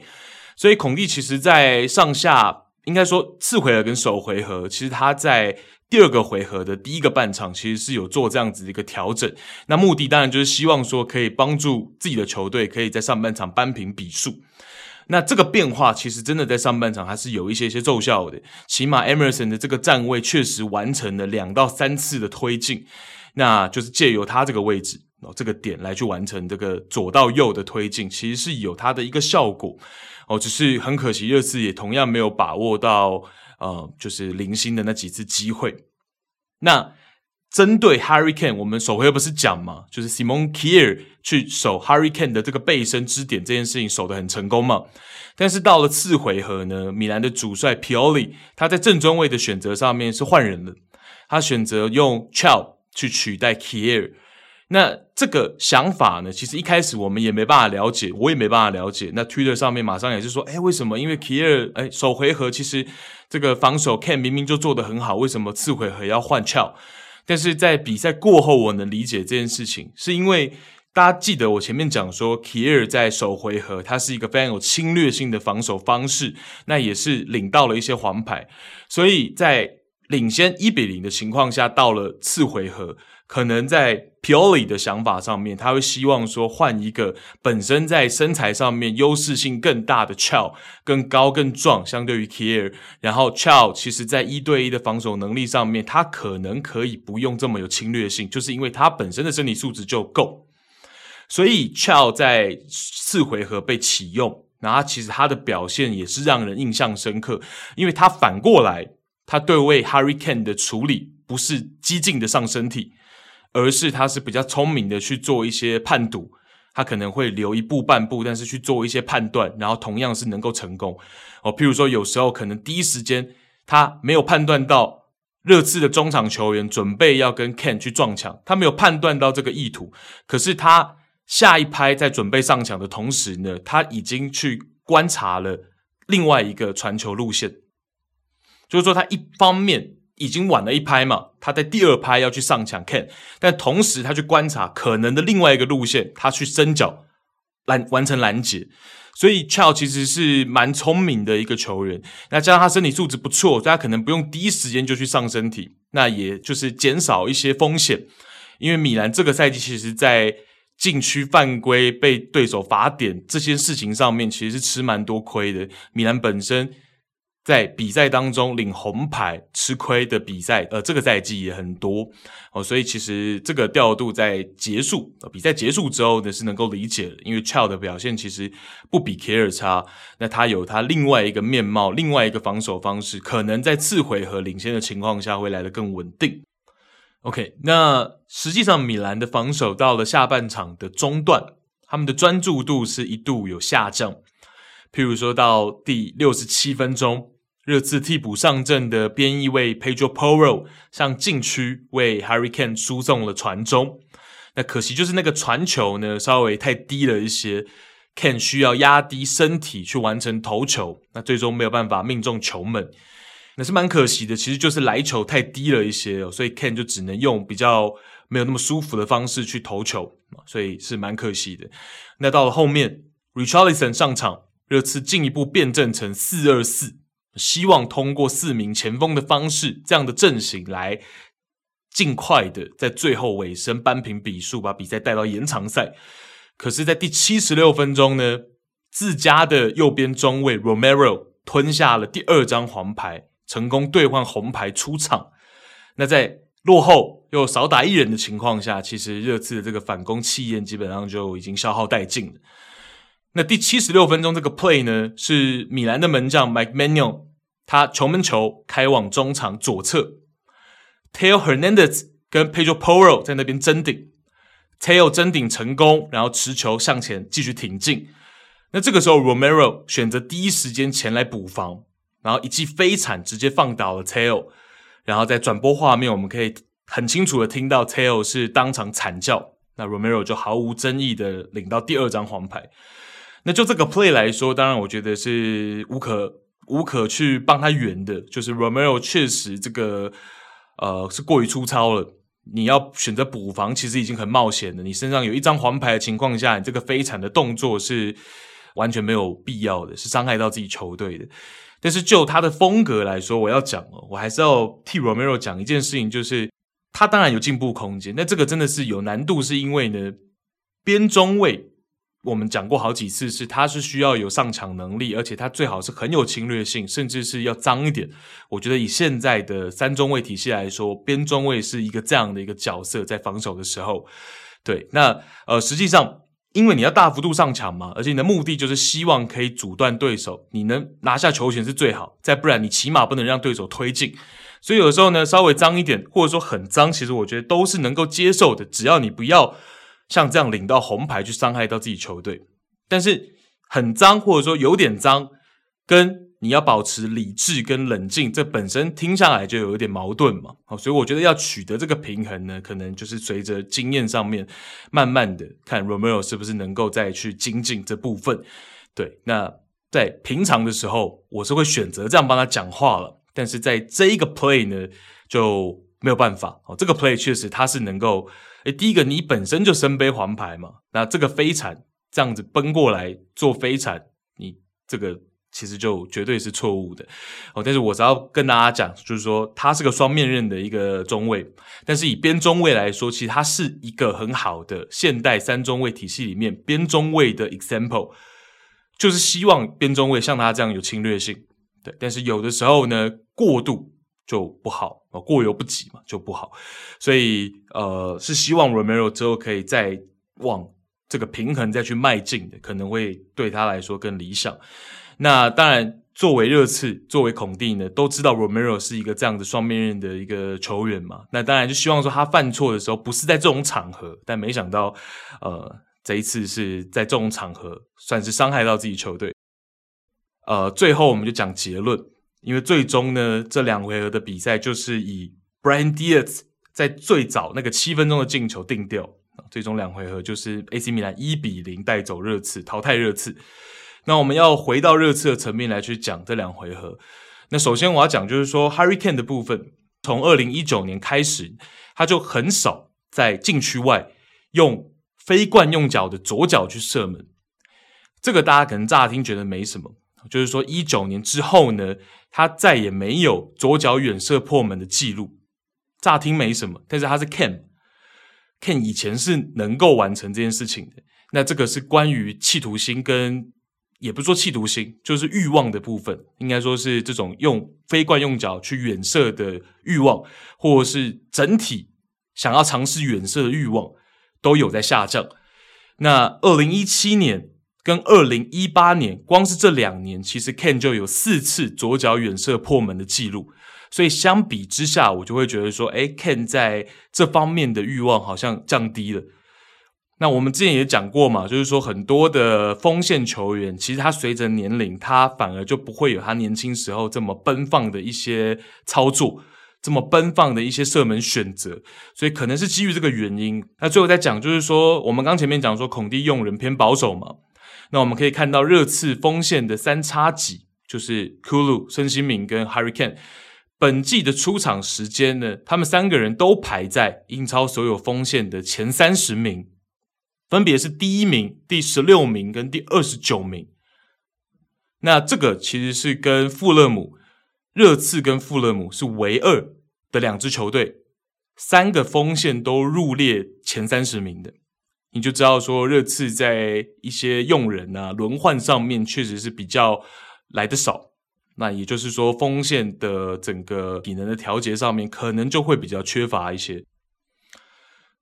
所以孔蒂其实，在上下应该说次回合跟首回合，其实他在。第二个回合的第一个半场，其实是有做这样子的一个调整，那目的当然就是希望说可以帮助自己的球队可以在上半场扳平比数。那这个变化其实真的在上半场还是有一些些奏效的，起码 Emerson 的这个站位确实完成了两到三次的推进，那就是借由他这个位置哦这个点来去完成这个左到右的推进，其实是有它的一个效果哦，只是很可惜热刺也同样没有把握到。呃，就是零星的那几次机会。那针对 Harry Kane，我们首回合不是讲嘛，就是 Simon Kier 去守 Harry Kane 的这个背身支点这件事情守得很成功嘛。但是到了次回合呢，米兰的主帅 Pioli 他在正中位的选择上面是换人了，他选择用 Thiaw 去取代 Kier。那这个想法呢，其实一开始我们也没办法了解，我也没办法了解。那 Twitter 上面马上也是说，诶，为什么？因为 Kjaer，诶，首回合其实这个防守 Kane 明明就做得很好，为什么次回合要换 Thiaw？但是在比赛过后，我能理解这件事情，是因为大家记得我前面讲说，Kier 在首回合他是一个非常有侵略性的防守方式，那也是领到了一些黄牌，所以在领先一比零的情况下，到了次回合。可能在 Pioli 的想法上面，他会希望说换一个本身在身材上面优势性更大的 Thiaw 更高更壮，相对于 Kjaer，然后 Thiaw 其实在一对一的防守能力上面，他可能可以不用这么有侵略性，就是因为他本身的身体素质就够。所以 Thiaw 在四回合被启用，然后其实他的表现也是让人印象深刻，因为他反过来，他对位 Harry Kane 的处理不是激进的上身体。而是他是比较聪明的去做一些判读，他可能会留一步半步，但是去做一些判断，然后同样是能够成功。哦，譬如说有时候可能第一时间他没有判断到热刺的中场球员准备要跟 Kane 去撞墙，他没有判断到这个意图，可是他下一拍在准备上墙的同时呢，他已经去观察了另外一个传球路线，就是说他一方面。已经晚了一拍嘛，他在第二拍要去上抢 Kane，但同时他去观察可能的另外一个路线，他去伸脚拦完成拦截，所以 Thiaw 其实是蛮聪明的一个球员。那加上他身体素质不错，所以他可能不用第一时间就去上身体，那也就是减少一些风险。因为米兰这个赛季其实，在禁区犯规被对手罚点这些事情上面，其实是吃蛮多亏的。米兰本身。在比赛当中领红牌吃亏的比赛，呃，这个赛季也很多哦，所以其实这个调度在结束，比赛结束之后呢是能够理解的，因为 Thiaw 的表现其实不比 Kjaer 差，那他有他另外一个面貌，另外一个防守方式，可能在次回合领先的情况下会来得更稳定。OK，那实际上米兰的防守到了下半场的中段，他们的专注度是一度有下降，譬如说到第六十七分钟。热刺替补上阵的边翼卫 Pedro Poro 向禁区为 Harry Kane 输送了传中，那可惜就是那个传球呢稍微太低了一些，Kane 需要压低身体去完成头球，那最终没有办法命中球门，那是蛮可惜的。其实就是来球太低了一些哦，所以 Kane 就只能用比较没有那么舒服的方式去投球，所以是蛮可惜的。那到了后面，Richarlison 上场，热刺进一步变阵成四二四。希望通过四名前锋的方式，这样的阵型来尽快的在最后尾声扳平比数，把比赛带到延长赛。可是，在第七十六分钟呢，自家的右边中卫 Romero 吞下了第二张黄牌，成功兑换红牌出场。那在落后又少打一人的情况下，其实热刺的这个反攻气焰基本上就已经消耗殆尽了。那第七十六分钟这个 play 呢，是米兰的门将 Mike Manion。他球门球开往中场左侧，Theo Hernandez 跟 Pedro Poro 在那边争顶，Theo 争顶成功，然后持球向前继续挺进。那这个时候 Romero 选择第一时间前来补防，然后一记飞铲直接放倒了 Theo。然后在转播画面，我们可以很清楚的听到 Theo 是当场惨叫。那 Romero 就毫无争议的领到第二张黄牌。那就这个 play 来说，当然我觉得是无可无可去帮他圆的，就是 Romero 确实这个呃是过于粗糙了。你要选择补防，其实已经很冒险了。你身上有一张黄牌的情况下，你这个飞铲的动作是完全没有必要的，是伤害到自己球队的。但是就他的风格来说，我要讲哦，我还是要替 Romero 讲一件事情，就是他当然有进步空间，那这个真的是有难度，是因为呢，边中卫。我们讲过好几次，是他是需要有上抢能力，而且他最好是很有侵略性，甚至是要脏一点。我觉得以现在的三中卫体系来说，边中卫是一个这样的一个角色，在防守的时候，对，那呃，实际上因为你要大幅度上抢嘛，而且你的目的就是希望可以阻断对手，你能拿下球权是最好，再不然你起码不能让对手推进。所以有的时候呢，稍微脏一点，或者说很脏，其实我觉得都是能够接受的，只要你不要。像这样领到红牌去伤害到自己球队，但是很脏或者说有点脏，跟你要保持理智跟冷静，这本身听下来就有一点矛盾嘛。好，所以我觉得要取得这个平衡呢，可能就是随着经验上面，慢慢的看 Romero 是不是能够再去精进这部分。对，那在平常的时候，我是会选择这样帮他讲话了，但是在这一个 play 呢，就没有办法。哦，这个 play 确实他是能够。第一个，你本身就身背黄牌嘛，那这个飞铲这样子奔过来做飞铲，你这个其实就绝对是错误的哦。但是我只要跟大家讲，就是说他是个双面刃的一个中卫，但是以边中卫来说，其实他是一个很好的现代三中卫体系里面边中卫的 example，就是希望边中卫像他这样有侵略性，对。但是有的时候呢，过度。就不好啊，过犹不及嘛，就不好。所以呃，是希望 Romero 之后可以再往这个平衡再去迈进的，可能会对他来说更理想。那当然，作为热刺，作为孔蒂呢，都知道 Romero 是一个这样的双面刃的一个球员嘛。那当然就希望说他犯错的时候不是在这种场合，但没想到呃，这一次是在这种场合，算是伤害到自己球队。呃，最后我们就讲结论。因为最终呢，这两回合的比赛就是以 Brian Diaz 在最早那个七分钟的进球定调。最终两回合就是 AC 米兰一比零带走热刺，淘汰热刺。那我们要回到热刺的层面来去讲这两回合。那首先我要讲就是说，Harry Kane 的部分，从二零一九年开始，他就很少在禁区外用非惯用脚的左脚去射门。这个大家可能乍听觉得没什么。就是说，一九年之后呢，他再也没有左脚远射破门的记录。乍听没什么，但是他是 Kane，Kane 以前是能够完成这件事情的。那这个是关于企图心跟，也不是说企图心，就是欲望的部分，应该说是这种用非惯用脚去远射的欲望，或者是整体想要尝试远射的欲望，都有在下降。那二零一七年。跟二零一八年，光是这两年，其实 Ken 就有四次左脚远射破门的记录，所以相比之下，我就会觉得说，诶，Ken 在这方面的欲望好像降低了。那我们之前也讲过嘛，就是说很多的锋线球员，其实他随着年龄，他反而就不会有他年轻时候这么奔放的一些操作，这么奔放的一些射门选择，所以可能是基于这个原因。那最后再讲，就是说我们刚前面讲说，孔蒂用人偏保守嘛。那我们可以看到热刺锋线的三叉戟，就是 Kulu、孙兴敏跟 Hurricane，本季的出场时间呢，他们三个人都排在英超所有锋线的前三十名，分别是第一名、第十六名跟第二十九名。那这个其实是跟富勒姆、热刺跟富勒姆是唯二的两支球队，三个锋线都入列前三十名的。你就知道说，热刺在一些用人啊、轮换上面确实是比较来得少。那也就是说，锋线的整个体能的调节上面，可能就会比较缺乏一些。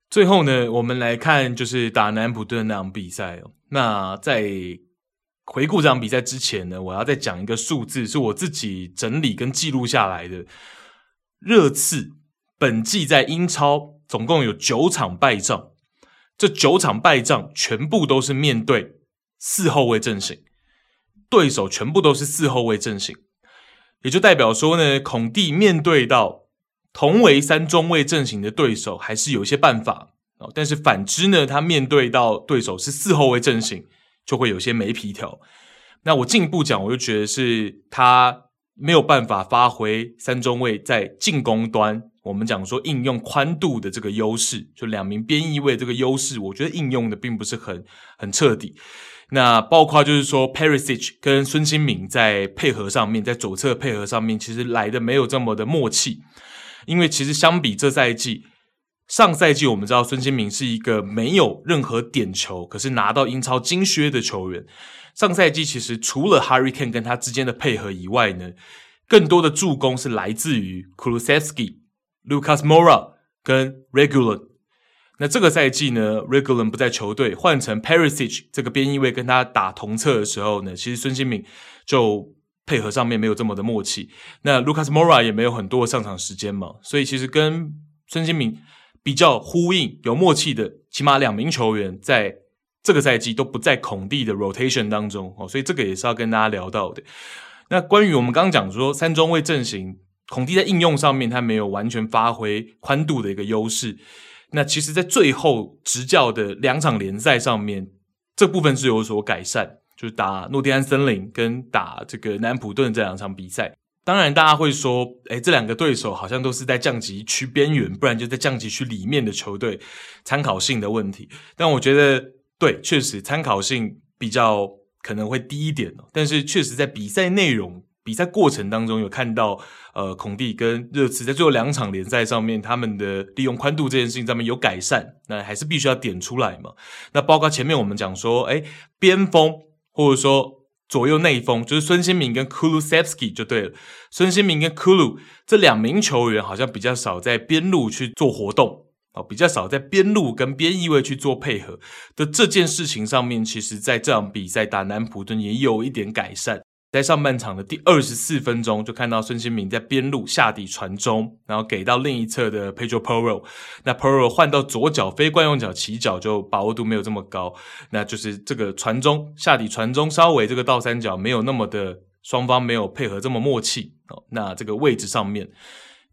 最后呢，我们来看就是打南普顿那场比赛。那在回顾这场比赛之前呢，我要再讲一个数字，是我自己整理跟记录下来的。热刺本季在英超总共有九场败仗。这九场败仗全部都是面对四后卫阵型，对手全部都是四后卫阵型，也就代表说呢，孔蒂面对到同为三中卫阵型的对手，还是有一些办法哦。但是反之呢，他面对到对手是四后卫阵型，就会有些没皮条。那我进一步讲，我就觉得是他没有办法发挥三中卫在进攻端，我们讲说应用宽度的这个优势，就两名边翼位这个优势，我觉得应用的并不是很很彻底。那包括就是说，Perisic 跟孙兴慜在配合上面，在左侧配合上面，其实来的没有这么的默契。因为其实相比这赛季，上赛季我们知道孙兴慜是一个没有任何点球，可是拿到英超金靴的球员。上赛季其实除了 Harry Kane 跟他之间的配合以外呢，更多的助攻是来自于 Kulusevski、Lucas Mora 跟 Regulon。那这个赛季呢，Regulon 不在球队，换成 Perisic 这个边翼位跟他打同侧的时候呢，其实孙兴慜就配合上面没有这么的默契。那 Lucas Mora 也没有很多上场时间嘛，所以其实跟孙兴慜比较呼应、有默契的，起码两名球员在。这个赛季都不在孔蒂的 rotation 当中哦，所以这个也是要跟大家聊到的。那关于我们刚刚讲说三中卫阵型，孔蒂在应用上面他没有完全发挥宽度的一个优势。那其实，在最后执教的两场联赛上面，这部分是有所改善，就是打诺丁汉森林跟打这个南普顿这两场比赛。当然，大家会说，诶，这两个对手好像都是在降级区边缘，不然就在降级区里面的球队，参考性的问题。但我觉得。对，确实参考性比较可能会低一点，但是确实在比赛内容、比赛过程当中有看到，呃，孔蒂跟热刺在最后两场联赛上面，他们的利用宽度这件事情上面有改善，那还是必须要点出来嘛。那包括前面我们讲说，哎，边锋或者说左右内锋，就是孙兴慜跟 Kulusevski 就对了，孙兴慜跟 Kulu 这两名球员好像比较少在边路去做活动。哦，比较少在边路跟边翼位去做配合的这件事情上面，其实在这场比赛打南普顿也有一点改善。在上半场的第二十四分钟，就看到孙兴民在边路下底传中，然后给到另一侧的 Pedro Porro。那 Porro 换到左脚非惯用脚起脚，就把握度没有这么高。那就是这个传中下底传中，稍微这个倒三角没有那么的双方没有配合这么默契。哦，那这个位置上面，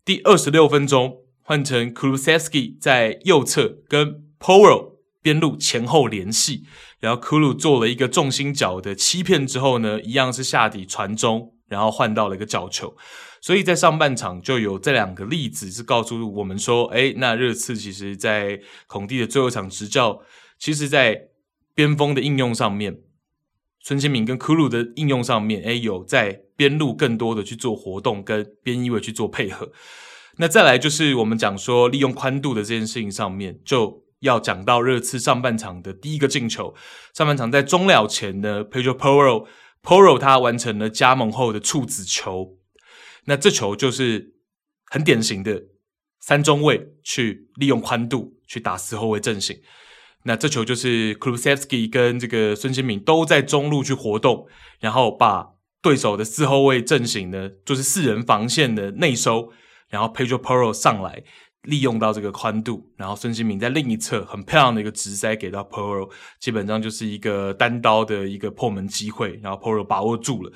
第二十六分钟。换成 Kulusevski 在右侧跟 Porro 边路前后联系，然后 Kulu 做了一个重心脚的欺骗之后呢，一样是下底传中，然后换到了一个角球。所以在上半场就有这两个例子是告诉我们说，诶，那热刺其实在孔蒂的最后一场执教，其实在边锋的应用上面，孙兴慜跟 Kulu 的应用上面，诶，有在边路更多的去做活动，跟边翼位去做配合。那再来就是我们讲说利用宽度的这件事情上面，就要讲到热刺上半场的第一个进球。上半场在终了前呢，Pedro Porro Porro 他完成了加盟后的处子球。那这球就是很典型的三中卫去利用宽度去打四后卫阵型。那这球就是 k l u s e v s k i 跟这个孙兴慜都在中路去活动，然后把对手的四后卫阵型呢，就是四人防线的内收。然后 Pedro Porro 上来利用到这个宽度，然后孙兴慜在另一侧很漂亮的一个直塞给到 Porro，基本上就是一个单刀的一个破门机会，然后 Porro 把握住了，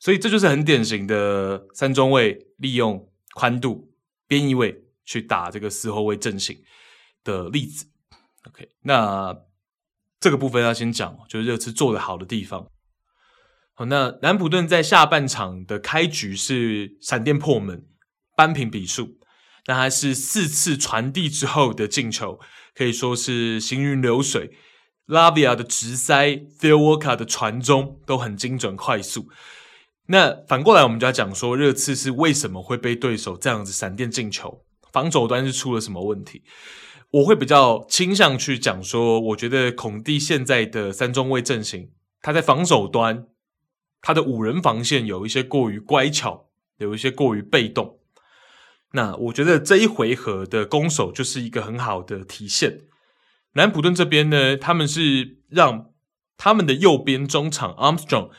所以这就是很典型的三中卫利用宽度边翼位去打这个四后卫阵型的例子。OK，那这个部分要先讲，就是热刺做得好的地方。好，那南普顿在下半场的开局是闪电破门。扳平比数，那还是四次传递之后的进球，可以说是行云流水。拉比亚的直塞，Theo Walcott 的传中都很精准快速。那反过来，我们就要讲说，热刺是为什么会被对手这样子闪电进球？防守端是出了什么问题？我会比较倾向去讲说，我觉得孔蒂现在的三中卫阵型，他在防守端，他的五人防线有一些过于乖巧，有一些过于被动。那我觉得这一回合的攻守就是一个很好的体现。南普顿这边呢，他们是让他们的右边中场 Armstrong，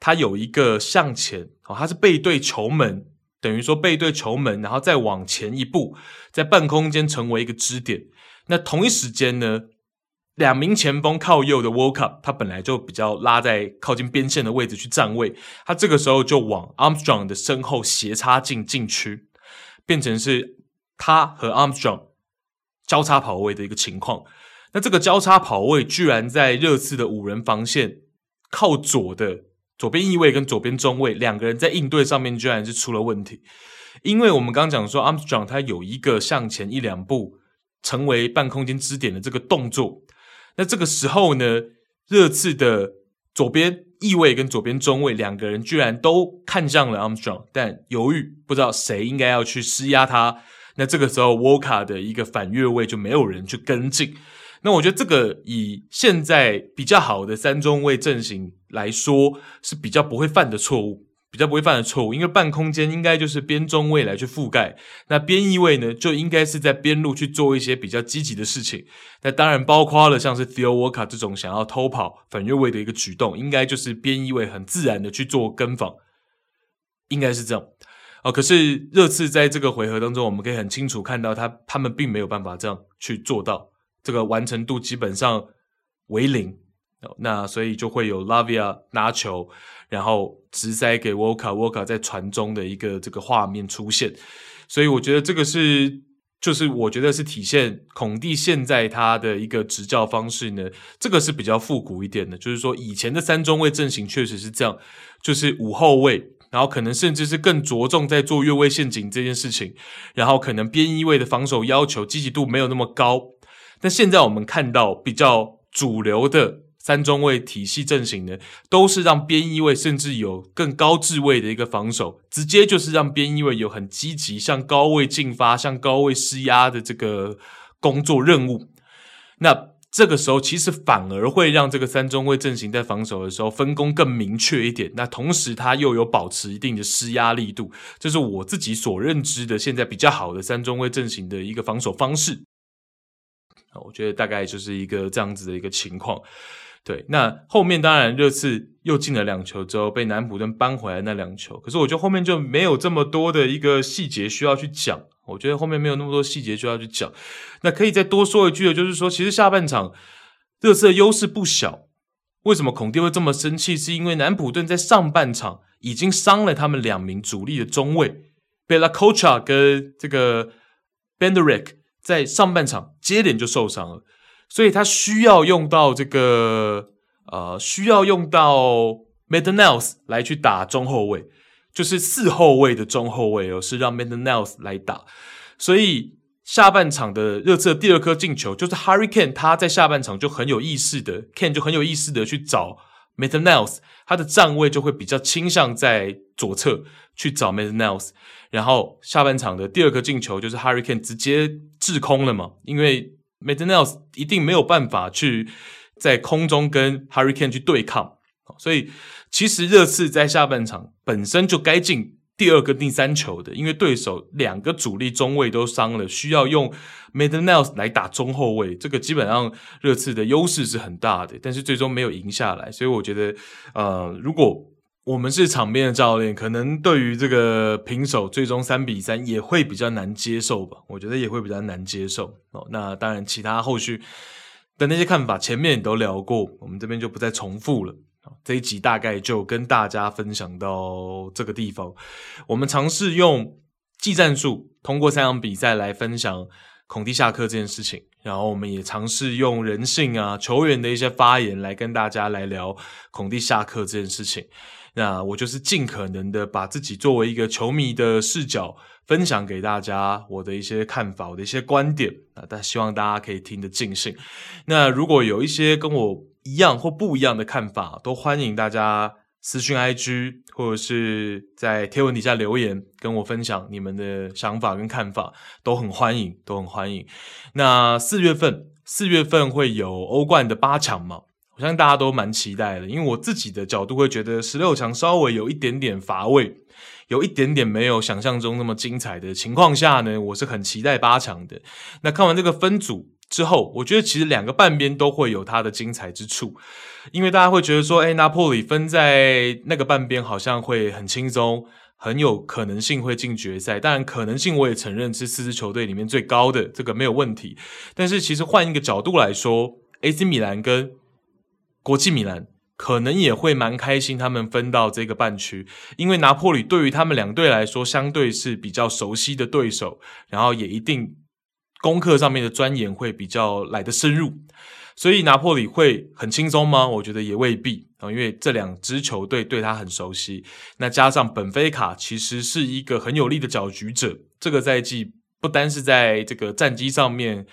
他有一个向前，哦，他是背对球门，等于说背对球门，然后再往前一步，在半空间成为一个支点。那同一时间呢，两名前锋靠右的 Walcott，他本来就比较拉在靠近边线的位置去站位，他这个时候就往 Armstrong 的身后斜插进禁区。变成是他和 Armstrong 交叉跑位的一个情况，那这个交叉跑位居然在热刺的五人防线靠左的左边翼位跟左边中卫两个人在应对上面居然是出了问题，因为我们刚刚讲说 Armstrong 他有一个向前一两步成为半空间支点的这个动作，那这个时候呢，热刺的左边翼位跟左边中位两个人居然都看向了 Armstrong，但犹豫不知道谁应该要去施压他，那这个时候 w o k a 的一个反越位就没有人去跟进。那我觉得这个以现在比较好的三中卫阵型来说是比较不会犯的错误，比较不会犯的错误，因为半空间应该就是边中卫来去覆盖，那边翼位呢就应该是在边路去做一些比较积极的事情。那当然包括了像是 Theo Walcott 这种想要偷跑反越位的一个举动，应该就是边翼位很自然的去做跟防，应该是这样。哦，可是热刺在这个回合当中，我们可以很清楚看到他他们并没有办法这样去做到。这个完成度基本上为零，那所以就会有 Lavia 拿球，然后直塞给 Walker，Walker 在传中的一个这个画面出现，所以我觉得这个是，就是我觉得是体现孔蒂现在他的一个执教方式呢，这个是比较复古一点的，就是说以前的三中卫阵型确实是这样，就是五后卫，然后可能甚至是更着重在做越位陷阱这件事情，然后可能边翼位的防守要求积极度没有那么高。但现在我们看到比较主流的三中卫体系阵型呢，都是让边翼位甚至有更高置位的一个防守，直接就是让边翼位有很积极向高位进发、向高位施压的这个工作任务。那这个时候其实反而会让这个三中卫阵型在防守的时候分工更明确一点。那同时他又有保持一定的施压力度，这是我自己所认知的现在比较好的三中卫阵型的一个防守方式。我觉得大概就是一个这样子的一个情况，对。那后面当然热刺又进了两球之后，被南普顿扳回来那两球，可是我觉得后面就没有这么多的一个细节需要去讲。我觉得后面没有那么多细节需要去讲。那可以再多说一句的，就是说，其实下半场热刺的优势不小。为什么孔蒂会这么生气？是因为南普顿在上半场已经伤了他们两名主力的中卫，贝拉科查跟这个 Benderik。在上半场接连就受伤了，所以他需要用到这个呃，需要用到 Maitland Niles 来去打中后卫，就是四后卫的中后卫哦，是让 Maitland Niles 来打。所以下半场的热刺第二颗进球，就是 Harry Kane 他在下半场就很有意识的，Kane 就很有意识的去找 Maitland Niles，他的站位就会比较倾向在左侧去找 Maitland Niles。然后下半场的第二个进球就是 Harry Kane 直接滞空了嘛，因为 Maitland Niles 一定没有办法去在空中跟 Hurricane 去对抗，所以其实热刺在下半场本身就该进第二个第三球的，因为对手两个主力中卫都伤了，需要用 Maitland Niles 来打中后卫，这个基本上热刺的优势是很大的，但是最终没有赢下来，所以我觉得呃如果。我们是场边的教练，可能对于这个平手最终三比三也会比较难接受吧。我觉得也会比较难接受哦。那当然，其他后续的那些看法前面也都聊过，我们这边就不再重复了。这一集大概就跟大家分享到这个地方。我们尝试用技战术通过三场比赛来分享孔蒂下课这件事情，然后我们也尝试用人性啊、球员的一些发言来跟大家来聊孔蒂下课这件事情。那我就是尽可能的把自己作为一个球迷的视角分享给大家，我的一些看法，我的一些观点啊，但希望大家可以听得尽兴。那如果有一些跟我一样或不一样的看法，都欢迎大家私讯 IG 或者是在贴文底下留言，跟我分享你们的想法跟看法，都很欢迎，都很欢迎。那四月份，四月份会有欧冠的八强嘛？我相信大家都蛮期待的，因为我自己的角度会觉得十六强稍微有一点点乏味，有一点点没有想象中那么精彩的情况下呢，我是很期待八强的。那看完这个分组之后，我觉得其实两个半边都会有它的精彩之处，因为大家会觉得说，诶，拿破里分在那个半边好像会很轻松，很有可能性会进决赛。当然，可能性我也承认是四支球队里面最高的，这个没有问题。但是其实换一个角度来说，AC 米兰跟国际米兰可能也会蛮开心，他们分到这个半区，因为拿破里对于他们两队来说，相对是比较熟悉的对手，然后也一定功课上面的钻研会比较来得深入。所以拿破里会很轻松吗？我觉得也未必啊，因为这两支球队对他很熟悉。那加上本菲卡其实是一个很有力的搅局者，这个赛季不单是在这个战绩上面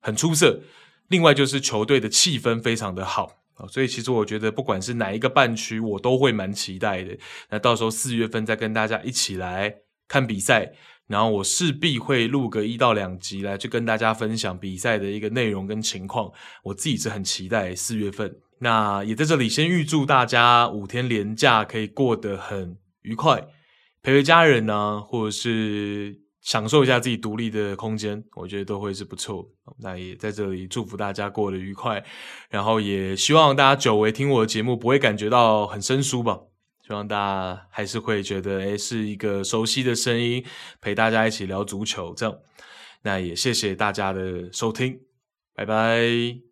很出色，另外就是球队的气氛非常的好啊。所以其实我觉得不管是哪一个半区，我都会蛮期待的。那到时候四月份再跟大家一起来看比赛。然后我势必会录个一到两集来去跟大家分享比赛的一个内容跟情况。我自己是很期待四月份。那也在这里先预祝大家五天连假可以过得很愉快，陪陪家人呢，或者是享受一下自己独立的空间，我觉得都会是不错。那也在这里祝福大家过得愉快，然后也希望大家久违听我的节目不会感觉到很生疏吧。希望大家还是会觉得，诶，是一个熟悉的声音，陪大家一起聊足球，这样。那也谢谢大家的收听，拜拜。